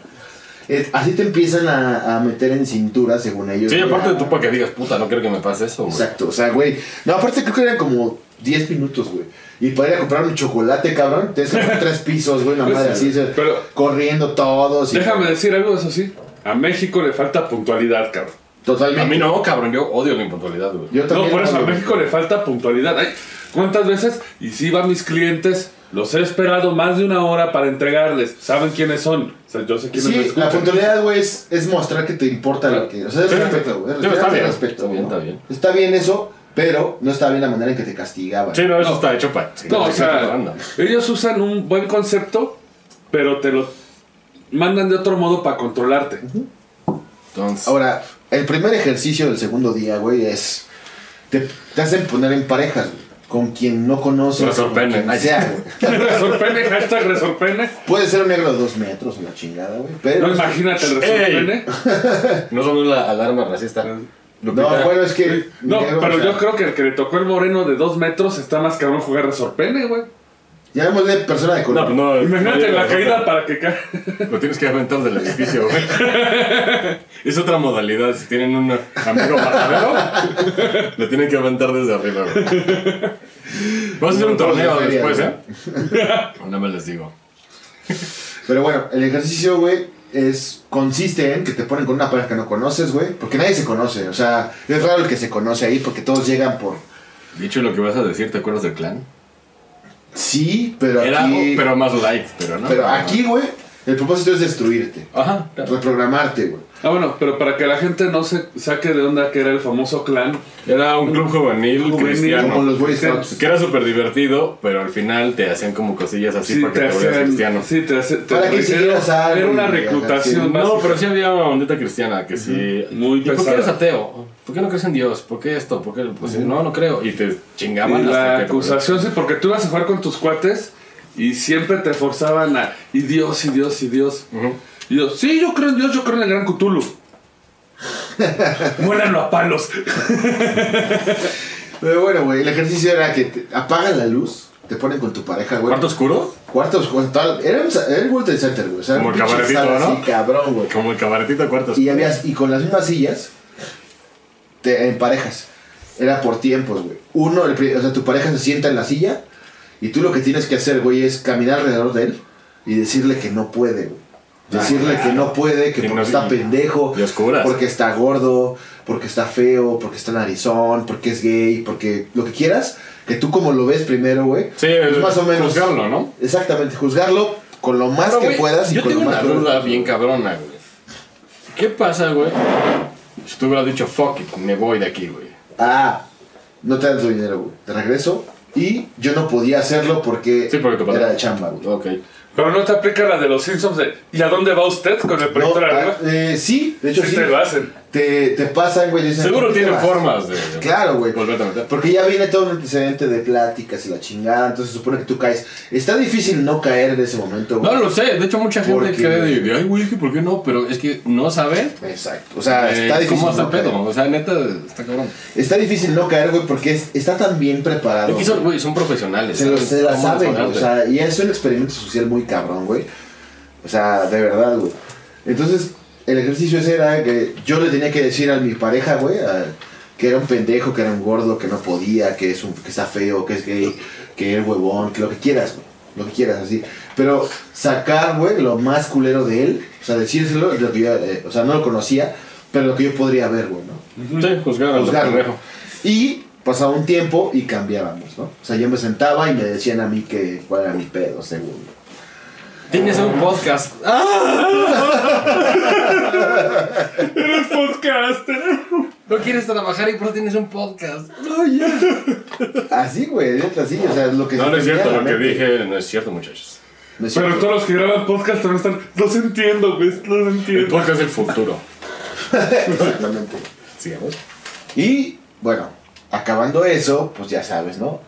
así te empiezan a, a meter en cintura, según ellos. Sí, aparte de tú para que digas, puta, no quiero que me pase eso, güey. Exacto, o sea, güey. No, aparte creo que eran como 10 minutos, güey. Y para ir a comprar un chocolate, cabrón, tienes que comprar tres pisos, güey, una madre así, pero- corriendo todos. Y, Déjame decir algo, eso sí. A México le falta puntualidad, cabrón. Totalmente. A mí no, cabrón, yo odio la impuntualidad, güey. Yo también. No, por eso a. México le falta puntualidad. Ay, ¿Cuántas veces? Y si va a mis clientes, los he esperado más de una hora para entregarles. ¿Saben quiénes son? O sea, yo sé quiénes me Sí, la puntualidad, güey, es, es mostrar que te importa lo que. O sea, es Sí, respeto, güey. sí, está es bien, respeto, está bien, ¿no? está bien. Está bien eso, pero no está bien la manera en que te castigaban. Sí, no, eso está hecho para... No, o sea, ellos usan un buen concepto, pero te lo mandan de otro modo para controlarte. Entonces, Ahora, el primer ejercicio del segundo día, güey, es. Te, te hacen poner en parejas, güey, Con quien no conoces. Resorpene. con sea, güey. Resorpene, hashtag resorpene. Puede ser un negro de dos metros, la chingada, güey. Pero. No imagínate el resorpene. no son la alarma racista. No, bueno, es que. No, negro, pero o sea, yo creo que el que le tocó el moreno de dos metros está más cabrón jugar resorpene, güey. Llamémosle persona de No, color. pues no. Imagínate no, la no, caída no. para que caiga. Lo tienes que aventar del edificio, güey. es otra modalidad. Si tienen un amigo matadero, lo tienen que aventar desde arriba, güey. Vamos a hacer un No, torneo de feria, después, ¿eh? No me les digo. Pero bueno, el ejercicio, güey, es, consiste en que te ponen con una pareja que no conoces, güey. Porque nadie se conoce. O sea, es raro el que se conoce ahí porque todos llegan por. Dicho lo que vas a decir, ¿te acuerdas del clan? Sí, pero Era, aquí. pero más light, pero no. pero aquí, güey, el propósito es destruirte. Ajá, claro. Reprogramarte, güey. Ah, bueno, pero para que la gente no se saque de onda que era el famoso clan. Era un club juvenil, Juvenil, cristiano. Como los Boy Scouts. Que era súper divertido, pero al final te hacían como cosillas así Sí, para que te hacían. cristiano. Sí, te hacían. Para que siguieras algo Era una y- reclutación. sí. No, básica. pero sí había una ondita cristiana que sí. Muy ¿Y por qué pesada. eres ateo? ¿Por qué no crees en Dios? ¿Por qué esto? ¿Por qué? Pues no, no creo. Y te Y chingaban la hasta que. acusación, sí, porque tú ibas a jugar con tus cuates y siempre te forzaban a. Y Dios, y Dios, y Dios. Ujú. Y yo, sí, yo creo en Dios, yo creo en el gran Cthulhu. Muéranlo a palos. Pero bueno, güey, el ejercicio era que te apagan la luz, te ponen con tu pareja, güey. ¿Cuarto oscuro? Cuartos, cuartos, tal. Era, era el World Trade Center, güey. O sea, Como el cabaretito, ¿no? así, cabrón, güey. Como el cabaretito cuarto Y, oscuro. había, y con las mismas sillas, te- en parejas. Era por tiempos, güey. Uno, el o sea, tu pareja se sienta en la silla y tú lo que tienes que hacer, güey, es caminar alrededor de él y decirle que no puede, güey. Decirle que no puede, que Que porque no- está pendejo, porque está gordo, porque está feo, porque está narizón, porque es gay, porque lo que quieras, que tú como lo ves primero, güey. Sí, pues más o menos. juzgarlo, ¿no? Exactamente, juzgarlo con lo más Pero, que puedas y Yo con tengo lo una más duda bien cabrona, güey. ¿Qué pasa, güey? Si tú hubieras dicho, fuck it, me voy de aquí, güey. Ah, no te dan tu dinero, güey. Te regreso. Y yo no podía hacerlo porque, Sí, porque tu padre- era de chamba, güey. Ok. Pero no te aplica la de los Simpsons de ¿Y a dónde va usted con el No, proyector arriba? ah, eh, sí, de hecho Sí, sí. te lo hacen. Te, te pasan, güey. dicen, Seguro ¿por qué te tienen formas de. Claro, güey. Porque ya viene todo un antecedente de pláticas y la chingada, entonces se supone que tú caes. Está difícil no caer en ese momento, güey. No lo sé, de hecho mucha gente cree de, de, ay, güey, ¿por qué no? Pero es que no sabe Exacto. O sea, eh, está difícil. cómo está no pedo. caer. O sea, neta, está cabrón. Está difícil no caer, güey, porque es- está tan bien preparado. Es que son, güey, son profesionales. Se, lo- ¿sabes se la saben, o sea, y es un experimento social muy cabrón, güey. O sea, de verdad, güey. Entonces, el ejercicio ese era que yo le tenía que decir a mi pareja, güey, a- que era un pendejo, que era un gordo, que no podía, que es un, que está feo, que es gay, que es huevón, que lo que quieras, güey. Lo que quieras, así. Pero sacar, güey, lo más culero de él, o sea, decírselo, lo que yo, eh, o sea, no lo conocía, pero lo que yo podría ver, güey, ¿no? Sí, juzgar juzgarlo. pendejo. Y pasaba un tiempo y cambiábamos, ¿no? O sea, yo me sentaba y me decían a mí que cuál era mi pedo, según. Tienes un podcast. Eres podcaster. No quieres trabajar y por eso tienes un podcast. Así, güey, neta, así, o sea, lo que No, no es cierto, lo que dije no es cierto, muchachos. No es Pero todos los que graban podcast también están. Los entiendo, güey. Los El entiendo. podcast es el futuro. Exactamente. Sigamos. Y, bueno, acabando eso, pues ya sabes, ¿no?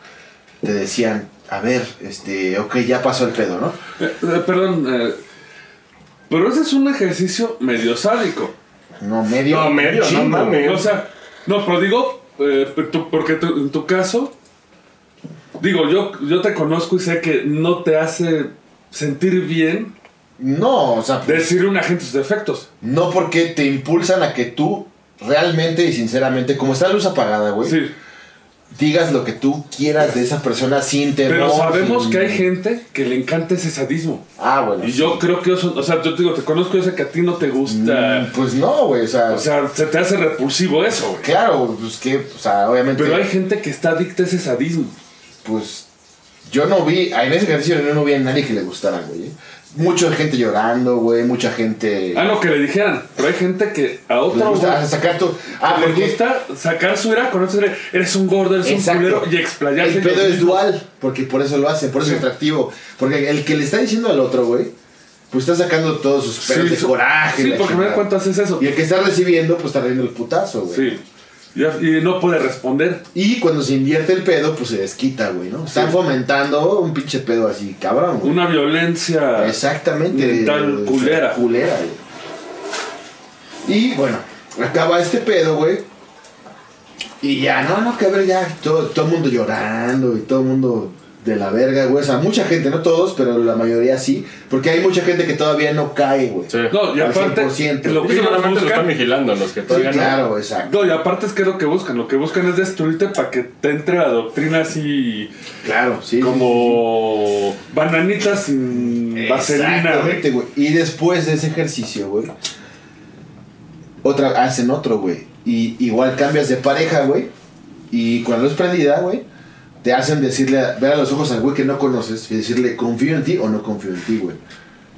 Te decían, a ver, este, ok, ya pasó el pedo, ¿no? Eh, eh, perdón. eh, pero ese es un ejercicio medio sádico. No, medio. No, medio, no mames. O sea, no, pero digo, eh, tú- porque tú- en tu caso, digo, yo, yo te conozco y sé que no te hace sentir bien No, o sea, decirle a una gente sus defectos. no porque te impulsan a que tú realmente y sinceramente, como está la luz apagada, güey, Sí. Digas lo que tú quieras de esa persona sin temor. Pero sabemos sin- que hay gente que le encanta ese sadismo. Ah, bueno. Y sí. yo creo que eso, o sea, yo te digo, te conozco, sé que a ti no te gusta. Mm, Pues no, güey, o sea, O sea, se te hace repulsivo eso, güey. claro, pues que, o sea, obviamente, Pero hay gente que está adicta a ese sadismo. pues, yo no vi, en ese ejercicio yo no vi a nadie que le gustara, güey. ¿eh? Mucha gente llorando, güey, mucha gente... Ah, no, que le dijeran. Pero hay gente que a le otro gusta güey, hasta sacar tu... Ah, gusta sacar su ira con eso eres un gordo, eres Exacto. un culero y explayarse. el pedo es dual, porque por eso lo hacen, por eso es atractivo. Porque el que le está diciendo al otro, güey, pues está sacando todos sus pedos Sí, de su- coraje. Sí, porque me da cuenta es eso. Y el que está recibiendo, pues está riendo el putazo, güey. Sí. Y, no puede responder. Y cuando se invierte el pedo, pues se desquita, güey, ¿no? Están Sí. fomentando un pinche pedo así, cabrón, güey. Una violencia. Exactamente. Mental culera. Culera, güey. Y bueno, acaba este pedo, güey. Y ya, no, no, que ver, ya todo, todo el mundo llorando y todo el mundo de la verga, güey. O sea, mucha gente, no todos, pero la mayoría sí. Porque hay mucha gente que todavía no cae, güey. Sí. No, y Al aparte, 100%. lo que ellos seguramente lo están vigilando los que Sí, todavía no. claro, exacto. No, y aparte es que es lo que buscan. Lo que buscan es destruirte para que te entre la doctrina así. Claro, sí. Como bananitas sin vaselina. Exactamente, güey. Y después de ese ejercicio, güey, otra, hacen otro, güey. Y igual cambias de pareja, güey. Y con la luz prendida, güey, te hacen decirle, ver a los ojos al güey que no conoces y decirle, confío en ti o no confío en ti, güey.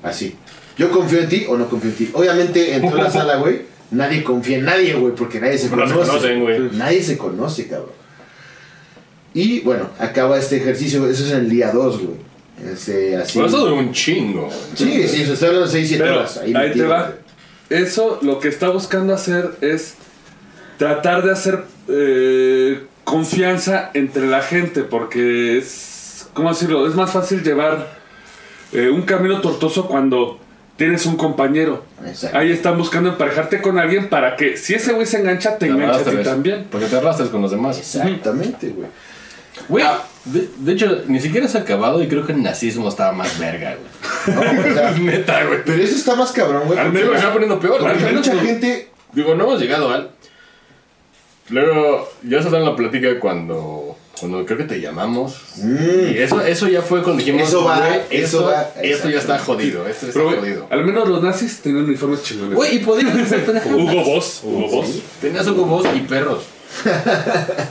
Así. Yo confío en ti o no confío en ti. Obviamente, en toda la sala, güey, nadie confía en nadie, güey, porque nadie se No se conoce. conocen, güey. Nadie se conoce, cabrón. Y bueno, acaba este ejercicio, eso es en el día 2, güey. Este, así. Por eso duró un chingo. Sí, sí, se está hablando de 6, 7 Pero horas. ahí, Ahí, te va. Eso lo que está buscando hacer es tratar de hacer eh, confianza entre la gente, porque es, ¿cómo decirlo? Es más fácil llevar eh, un camino tortuoso cuando tienes un compañero. Exacto. Ahí están buscando emparejarte con alguien para que si ese güey se engancha, te engancha a ti también. Porque te arrastras con los demás. Exactamente, güey. Güey, de, de hecho, ni siquiera has acabado y creo que el nazismo estaba más verga, güey. No, o sea, Neta, güey. pero eso está más cabrón, güey. Al se va poniendo peor. Al menos mucha gente. Digo, no hemos llegado al. Luego, ya se da en la plática cuando. Cuando creo que te llamamos. Mm. Y eso, eso ya fue cuando dijimos. Eso va, eso va, Esto ya está jodido. Esto está Pero, jodido. al menos los nazis tenían uniformes chingones. Güey, y pendejadas. Hugo Boss, Hugo Boss. Tenías Hugo Boss y perros.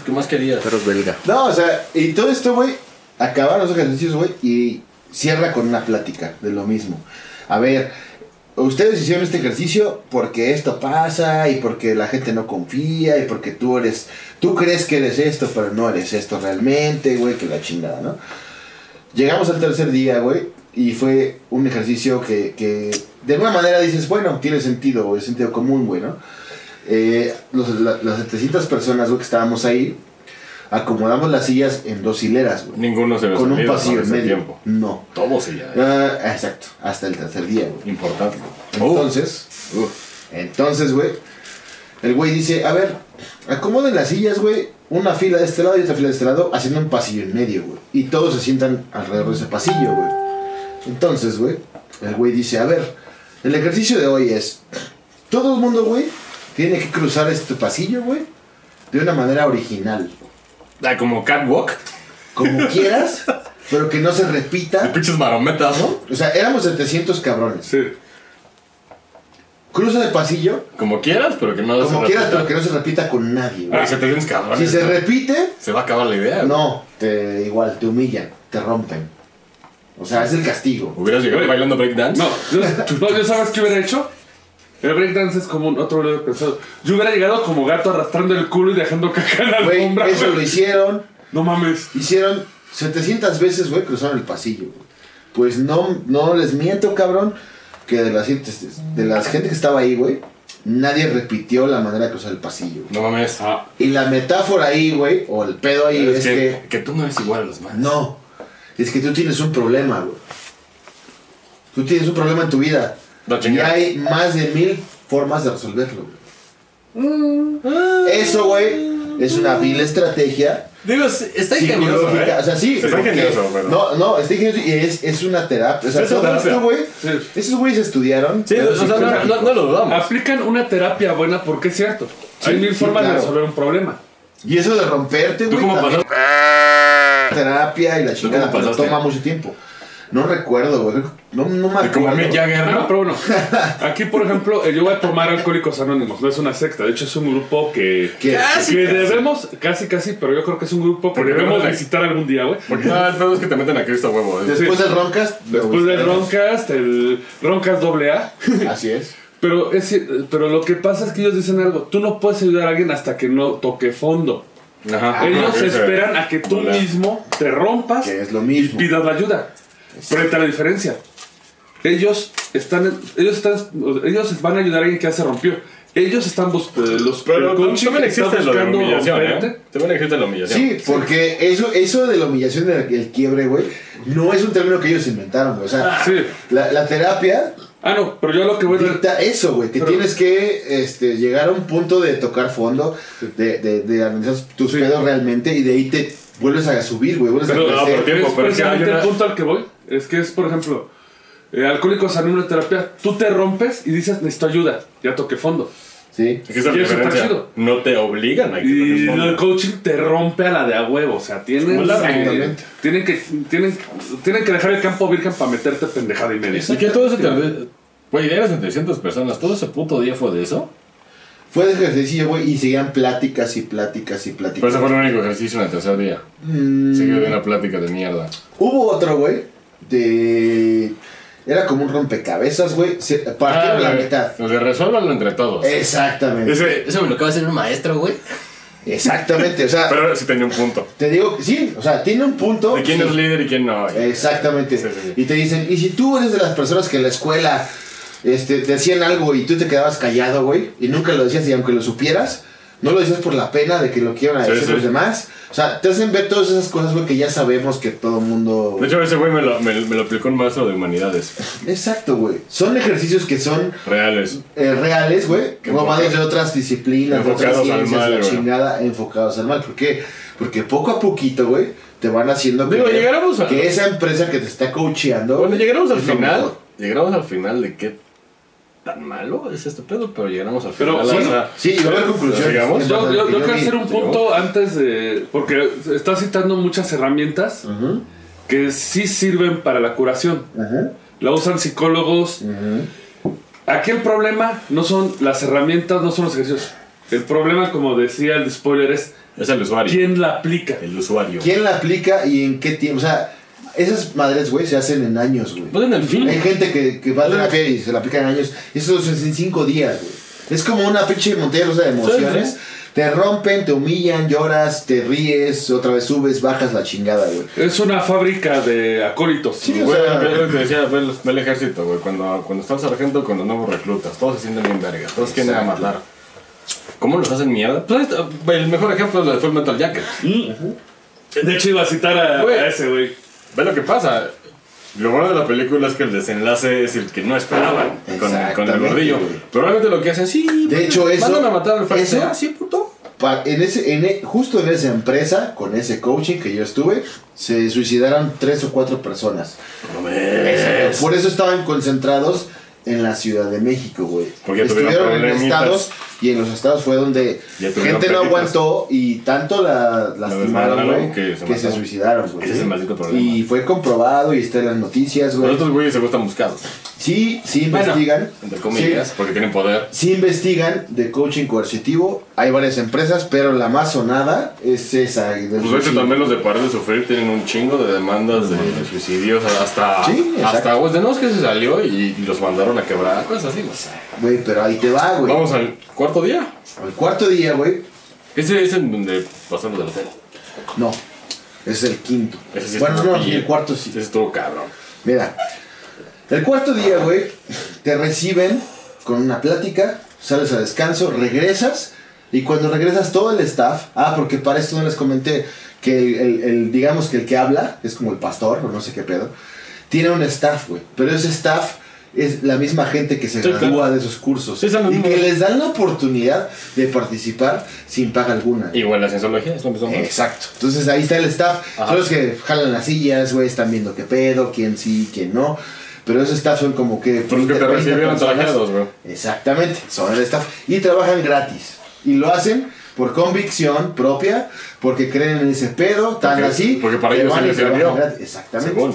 ¿Qué más querías? Perros belga. No, o sea, y todo esto, güey, acaban los ejercicios, güey, y cierra con una plática de lo mismo. A ver, ustedes hicieron este ejercicio porque esto pasa y porque la gente no confía y porque tú eres, tú crees que eres esto, pero no eres esto realmente, güey, que la chingada, ¿no? Llegamos al tercer día, güey, y fue un ejercicio que, que de alguna manera dices, bueno, tiene sentido, güey, sentido común, güey, ¿no? Eh, las 700 personas, que estábamos ahí, acomodamos las sillas en dos hileras, güey. Ninguno se ve Con un pasillo en medio. tiempo. No. Todo se ya. Ah, exacto, hasta el tercer día, güey. Importante. Entonces, Uf. entonces, güey, el güey dice, a ver, acomoden las sillas, güey, una fila de este lado y otra fila de este lado, haciendo un pasillo en medio, güey. Y todos se sientan alrededor de ese pasillo, güey. Entonces, güey, el güey dice, a ver, el ejercicio de hoy es, todo el mundo, güey, tiene que cruzar este pasillo, güey, de una manera original. Ah, como catwalk. Como quieras, pero que no se De repita. pinches marometas, ¿no? O sea, éramos 700 cabrones. Sí. Cruza el pasillo, Como quieras, pero que no como se quieras, repita. pero que no se repita con nadie, güey. Güey, se te tienes cabrones. Si se repite, Se va a acabar la idea. güey. no, te, igual, te humillan, te rompen. O sea, es el castigo. ¿Hubieras llegado bailando breakdance? No, yo, no, ¿yo sabes qué hubiera hecho? El breakdance es como un otro lado pensado. Yo hubiera llegado como gato arrastrando el culo y dejando caca en la Güey, alfombra. eso lo hicieron. No mames. Hicieron 700 veces, güey, cruzaron el pasillo. güey. Pues no, no les miento, cabrón, que de la, gente- de la gente que estaba ahí, güey, nadie repitió la manera de cruzar el pasillo. güey. No mames. Ah, Y la metáfora ahí, güey, o el pedo ahí es, es que, que, que tú no eres igual a los demás. No, es que tú tienes un problema, güey. Tú tienes un problema en tu vida. Y hay más de mil formas de resolverlo, güey. Eso, güey, es una vil estrategia Digo, está ingenioso. ¿eh? O sea, sí, Está porque- ingenioso, pero- No, no, está ingenioso y es, es una terapia. O sea, Es todo terapia. esto, güey, sí. esos güeyes estudiaron. Sí, o sea, no, no, no lo dudamos. Aplican una terapia buena porque es cierto. Hay Sí, mil sí, formas claro. de resolver un problema. Y eso de romperte, ¿Tú güey, cómo también pasaste? terapia y la chingada, cómo pero pasaste? toma mucho tiempo. No recuerdo, güey. No, no me Y Como acuerdo. Mick Jagger, no, pero bueno. Aquí, por ejemplo, eh, yo voy a tomar Alcohólicos Anónimos. No es una secta. De hecho, es un grupo que. Que- Casi, que casi. debemos, casi casi, pero yo creo que es un grupo que debemos debemos de- visitar algún día, güey. Porque no, el pedo es que te meten a Cristo huevo. ¿eh? Después del Roncast. Después del. Roncast, el Roncast AA. Así es. Pero, es, pero lo que pasa es que ellos dicen algo. Tú no puedes ayudar a alguien hasta que no toque fondo. Ajá. ellos Ajá. esperan a que tú Hola. mismo te rompas Que es lo y pidas la ayuda. Pero ahí está la diferencia. Ellos están, ellos están, ellos van a ayudar a alguien que ya se rompió. Ellos están buscando los Pero también existe lo de la humillación, ¿eh? También existe la humillación. Sí, porque eso, eso de la humillación del el quiebre, güey, no es un término que ellos inventaron, güey. O sea, Sí. la, la terapia Ah, no, pero yo lo que voy a dicta eso, güey, que Pero- tienes que este, llegar a un punto de tocar fondo, de, de, de analizar tus Sí. pedos realmente y de ahí te vuelves a subir, güey, vuelves Pero, a no, crecer. pero tiempo, es pero es precisamente el punto al que voy. Es que es, por ejemplo, eh, alcohólicos anónimos de terapia. Tú te rompes y dices, necesito ayuda. Ya toqué fondo. Sí. Es que esa es Y la eso está diferencia. chido. No te obligan a que Y el coaching te rompe a la de a huevo. O sea, tienen, la- eh, tienen, que, tienen, tienen que dejar el campo virgen para meterte pendejada y media. ¿Y que todo ese. Güey, eran 700 personas. ¿Todo ese puto día fue de eso? Fue de ejercicio, güey, y seguían pláticas y pláticas y Pero pláticas. ese fue el único ejercicio en el tercer día. Mm, Seguido de una plática de mierda. Hubo otro, güey, de... Era como un rompecabezas, güey. Partieron la Ah, mitad. Los de resuélvanlo entre todos. Exactamente. Ese, Eso me lo acaba de hacer un maestro, güey. Exactamente, o sea, pero sí tenía un punto. te digo que sí, o sea, tiene un punto. De quién sí. es líder y quién no. Exactamente. Sí, sí, sí. Y te dicen, y si tú eres de las personas que en la escuela este, te decían algo y tú te quedabas callado, güey, y nunca lo decías y aunque lo supieras, no lo decías por la pena de que lo quieran Sí, decir sí. los demás. O sea, te hacen ver todas esas cosas, güey, que ya sabemos que todo mundo... De hecho, ese güey me lo, me, me lo aplicó un maestro de humanidades. Exacto, güey. Son ejercicios que son Reales. eh, reales, güey, Que robados enfoca- de otras disciplinas, de otras enfocados al ciencias, mal, la chingada, enfocados al mal. ¿Por qué? Porque poco a poquito, güey, te van haciendo Digo, llegaremos a- que esa empresa que te está coacheando... Cuando llegaremos al final, mejor. llegaremos al final de qué tan malo es este pedo, pero llegaremos al Pero final. sí, o sea, Yo, quiero hacer un punto antes de. Porque está citando muchas herramientas que sí sirven para la curación. La usan psicólogos. Aquí el problema no son las herramientas, no son los ejercicios. El problema, como decía el spoiler, es es el usuario. quién la aplica. El usuario. ¿Quién la aplica y en qué tiempo? O sea, esas madres, güey, se hacen en años, güey. Pues en el fin. Hay gente que, que va a terapia y se la aplica en años. Y eso es en cinco días, güey. Es como una pinche montaña rusa de emociones. Te rompen, te humillan, lloras, te ríes, otra vez subes, bajas la chingada, güey. Es una fábrica de acólitos. Sí, o Güey, sea- ve lo que decía, ve el, ejército, güey. Cuando, cuando está el sargento con los nuevos reclutas, todos se sienten bien vergas, todos quieren a matar. ¿Cómo los hacen mierda? Pues el mejor ejemplo es el de Full Metal Jacket. De hecho, iba a citar a, Güey. a ese, güey. Ve lo que pasa. Lo bueno de la película es que el desenlace es el que no esperaban con, con el gordillo. Probablemente lo que hacen, sí. De hecho, eso- Mandan a matar al eso- Ah, sí, puto. En ese, en e- justo en esa empresa, con ese coaching que yo estuve, se suicidaron tres o cuatro personas. No. Por eso estaban concentrados en la Ciudad de México, güey. Porque Estuvieron en estados y en los estados fue donde gente no aguantó y tanto la lastimaron, güey, que que, se suicidaron, güey. Ese es el maldito problema. Y fue comprobado y está en las noticias, Los güey. otros güeyes se gustan buscados. Sí, sí Bueno, investigan. Entre comillas, Sí, porque tienen poder. sí investigan de coaching coercitivo. Hay varias empresas, pero la más sonada es esa. de Pues de suicidio. también los de Parar de Sufrir tienen un chingo de demandas de suicidios hasta Sí, hasta pues, de no es que se salió y, y los mandaron a quebrar, cosas así. güey. Güey, pero ahí te va, güey. Vamos al cuarto día. Al cuarto día, güey. Ese es en donde pasan los del hotel. No. Es el quinto. Ese sí bueno, no, el cuarto sí. Ese estuvo cabrón. Mira, el cuarto día, güey, te reciben con una plática, sales a descanso, regresas y cuando regresas todo el staff, ah, porque para esto no les comenté que el, el- el- digamos que el que habla es como el pastor o no sé qué pedo, tiene un staff, güey, pero ese staff es la misma gente que se Sí, gradúa claro. de esos cursos los y que les dan la oportunidad de participar sin paga alguna. Igual la cienciología es lo mismo. Exacto. Entonces ahí está el staff. Ajá. Son los que jalan las sillas, güey, están viendo qué pedo, quién sí, quién no. Pero ese staff son como que... Los que te 20 recibieron trajeados, güey. Exactamente, son el staff. Y trabajan gratis. Y lo hacen por convicción propia, porque creen en ese pedo, tan Porque- así. porque para ellos se les sirvió. Exactamente. Según.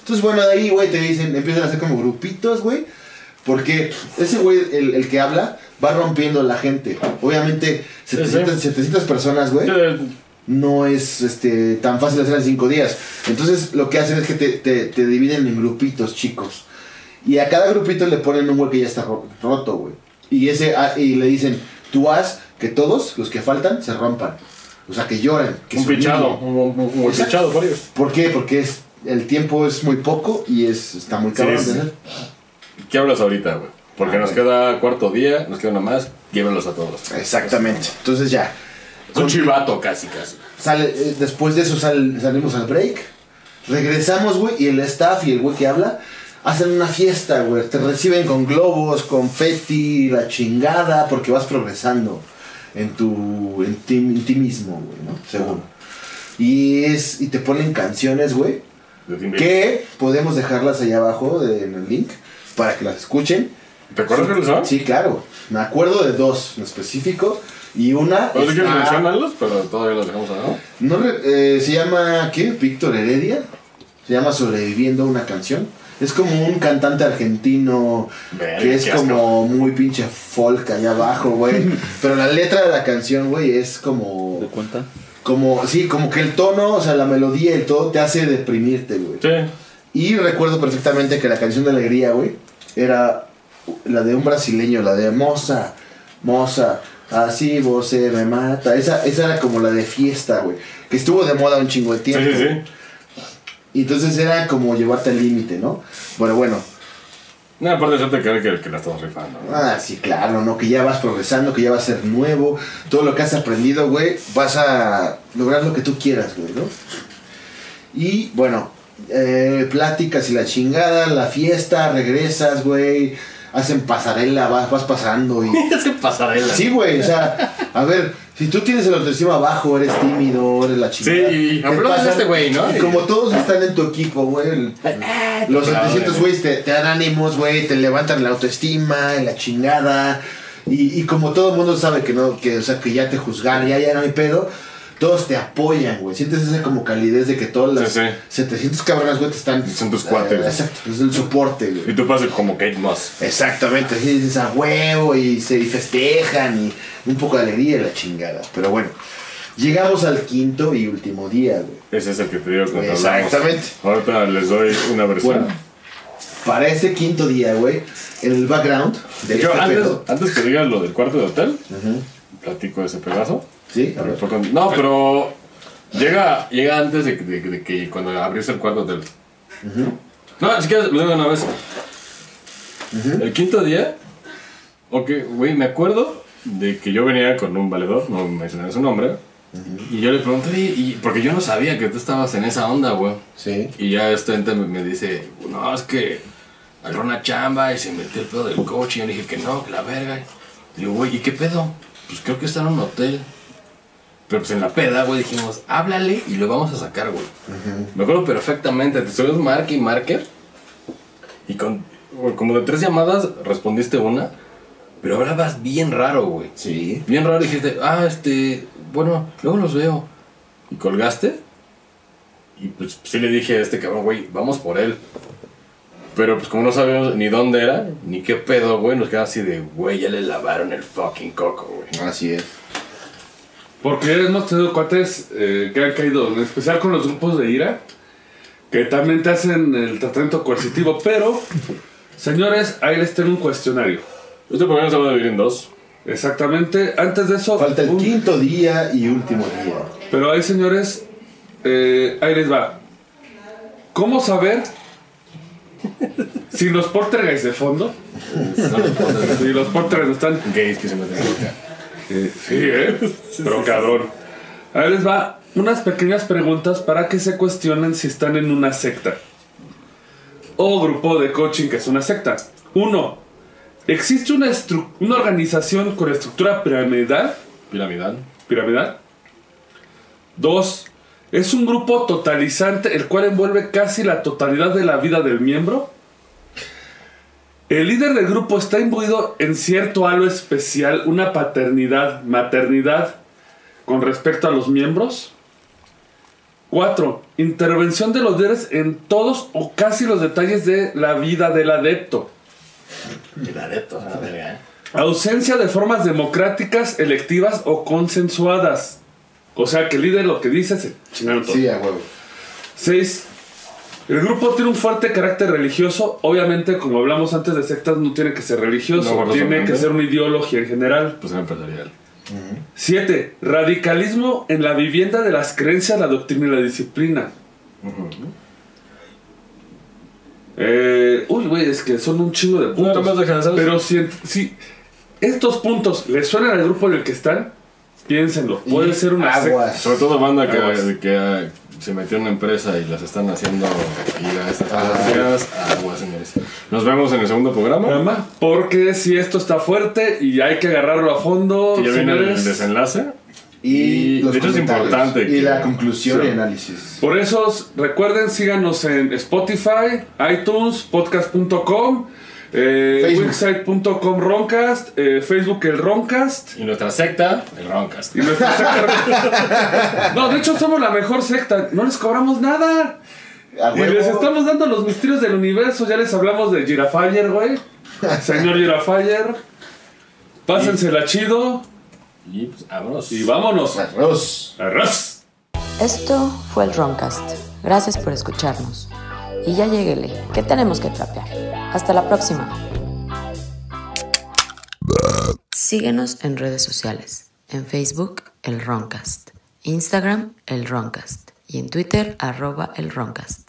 Entonces, bueno, de ahí, güey, te dicen, empiezan a hacer como grupitos, güey. Porque ese güey, el, el que habla, va rompiendo la gente. Obviamente, Sí, 700, sí. 700 personas, güey no es este, tan fácil hacer en cinco días. Entonces lo que hacen es que te, te- te dividen en grupitos chicos. Y a cada grupito le ponen un güey que ya está ro- roto, güey. Y, ese, ah, y le dicen, tú haz que todos los que faltan se rompan. O sea, que lloren. Que Un se pichado. humillen. Un, un- un Exacto. pichado por ellos. ¿Por qué? Porque es, el tiempo es muy poco y es, está muy cabrón. Sí. ¿Qué hablas ahorita, güey? Porque Ah, nos queda cuarto día, nos queda una más, llévenlos a todos. Exactamente. Entonces ya. Es un chivato casi, casi. Sale, eh, después de eso sal- salimos al break. Regresamos, güey, y el staff y el güey que habla hacen una fiesta, güey. Te reciben con globos, confeti, la chingada, porque vas progresando en tu en ti, en ti mismo, güey, ¿no? Según. Y es y te ponen canciones, güey, que podemos dejarlas allá abajo de- en el link para que las escuchen. ¿Te acuerdas que son? Sí, claro. Me acuerdo de dos en específico y una mencionarlos, pero todavía los dejamos abajo. no eh, se llama, ¿qué? Víctor Heredia. Se llama Sobreviviendo una canción. Es como un cantante argentino que es asco. como muy pinche folk allá abajo, güey. Pero la letra de la canción, güey, es como. ¿De cuenta? Como, sí, como que el tono, o sea, la melodía y todo te hace deprimirte, güey. Sí. Y recuerdo perfectamente que la canción de alegría, güey, era la de un brasileño, la de Moza, Moza, así vos se me mata. Esa, esa era como la de fiesta, güey. Que estuvo de moda un chingo de Sí, tiempo. sí, sí. Y entonces era como llevarte al límite, ¿no? Bueno, bueno. No, aparte yo te creo que, que la estamos rifando. ¿no? Ah, sí, claro, ¿no? Que ya vas progresando, que ya vas a ser nuevo. Todo lo que has aprendido, güey, vas a lograr lo que tú quieras, güey, ¿no? Y bueno, eh, pláticas y la chingada, la fiesta, regresas, güey. Hacen pasarela, vas, vas pasando y... Es pasarela. Sí, güey, o sea, a ver, si tú tienes el autoestima bajo, eres tímido, eres la chingada. Sí, te aplaudan a este güey, ¿no? Y como todos están en tu equipo, güey, el- los Claro, 700 güey. güeyes te, te dan ánimos, güey, te levantan la autoestima, la chingada. Y, y como todo el mundo sabe que no, que, o sea, que ya te juzgaron, ya, ya no hay pedo, todos te apoyan, güey. Sientes esa como calidez de que todas las Sí, sí. 700 cabronas, güey, te están. Son tus cuates. Eh, exacto, es el soporte, güey. Y tú pasas como Kate Moss. Exactamente, así dices a huevo y se y festejan y un poco de alegría y la chingada. Pero bueno, llegamos al quinto y último día, güey. Ese es el que te digo cuando Exactamente. hablamos. Ahorita les doy una versión. Bueno, para ese quinto día, güey, en el background de Yo, este antes, pedo. antes que digas lo del cuarto de hotel, platico ese pedazo. Sí, a ver. No, pero llega, llega antes de, que- de- de que cuando abriste el cuarto hotel. No, si quieres, lo digo una vez. El quinto día, ok, güey, me acuerdo de que yo venía con un valedor, no mencioné su nombre, y yo le pregunté, "Oye, y, porque yo no sabía que tú estabas en esa onda, güey. Sí. Y ya este ente me, me dice, no, es que agarró una chamba y se metió el pedo del coche. Y yo le dije que no, que la verga. Y digo, güey, ¿y qué pedo? Pues creo que está en un hotel. Pero pues en la peda, güey, dijimos, háblale y lo vamos a sacar, güey. Me acuerdo perfectamente, te estuvimos marque y marque. Y con güey, como de tres llamadas respondiste una. Pero hablabas bien raro, güey. Sí. Bien raro, dijiste, ah, este, bueno, luego los veo. Y colgaste. Y pues sí le dije a este cabrón, güey, vamos por él. Pero pues como no sabíamos ni dónde era, ni qué pedo, güey, nos quedamos así de, güey, ya le lavaron el fucking coco, güey. Así es. Porque hemos tenido cuates eh, que han caído, en especial con los grupos de ira, que también te hacen el tratamiento coercitivo. Pero, señores, ahí les tengo un cuestionario. Este programa se va a dividir en dos. Exactamente, antes de eso. Falta el un- quinto día y último día. Pero ahí, señores, eh, ahí les va. ¿Cómo saber si los portergeist de fondo, si los portergeist están gays que se meten boca. Eh, sí, ¿eh? Pero cabrón. Ahí les va unas pequeñas preguntas para que se cuestionen si están en una secta. O grupo de coaching que es una secta. Uno, ¿existe una, estru- una organización con estructura piramidal? Piramidal. piramidal? Dos, ¿es un grupo totalizante el cual envuelve casi la totalidad de la vida del miembro? El líder del grupo está imbuido en cierto halo especial, una paternidad, maternidad con respecto a los miembros. 4. Intervención de los líderes en todos o casi los detalles de la vida del adepto. Pilaretos, a la verga, eh. Ausencia de formas democráticas, electivas o consensuadas. O sea, que el líder lo que dice se chingaron todo. Sí, a huevo. 6. El grupo tiene un fuerte carácter religioso. Obviamente, como hablamos antes de sectas, no tiene que ser religioso. No, tiene que ser una ideología en general. Pues empresarial. 7. Radicalismo en la vivienda de las creencias, la doctrina y la disciplina. Eh, uy, güey, es que son un chingo de puntos. No, Pero si, si estos puntos les suenan al grupo en el que están, piénsenlo. Puede Y ser una secta. aguas. Sobre todo banda que, que se metió en una empresa y las están haciendo ir a estas Ah. cosas. Aguas, señores. Nos vemos en el segundo programa. Mamá, Porque si esto está fuerte y hay que agarrarlo a fondo, Que ya viene el señores, desenlace. Y, Y, los de hecho, es comentarios. importante Y que- la conclusión Sí. y análisis. Por eso, recuerden, síganos en Spotify, iTunes, podcast.com, eh, website.com Roncast, eh, Facebook el Roncast. Y nuestra secta, el Roncast. Y nuestra secta- no, de hecho somos la mejor secta, no les cobramos nada. Y les estamos dando los misterios del universo. Ya les hablamos de Girafire, güey. Señor Girafire. Pásensela chido. Y pues, vámonos. Y vámonos. Arroz. Arroz. Esto fue el Roncast. Gracias por escucharnos. Y ya lleguele, que tenemos que trapear. Hasta la próxima. Síguenos en redes sociales. En Facebook, el Roncast. Instagram, el Roncast. Y en Twitter, arroba el Roncast.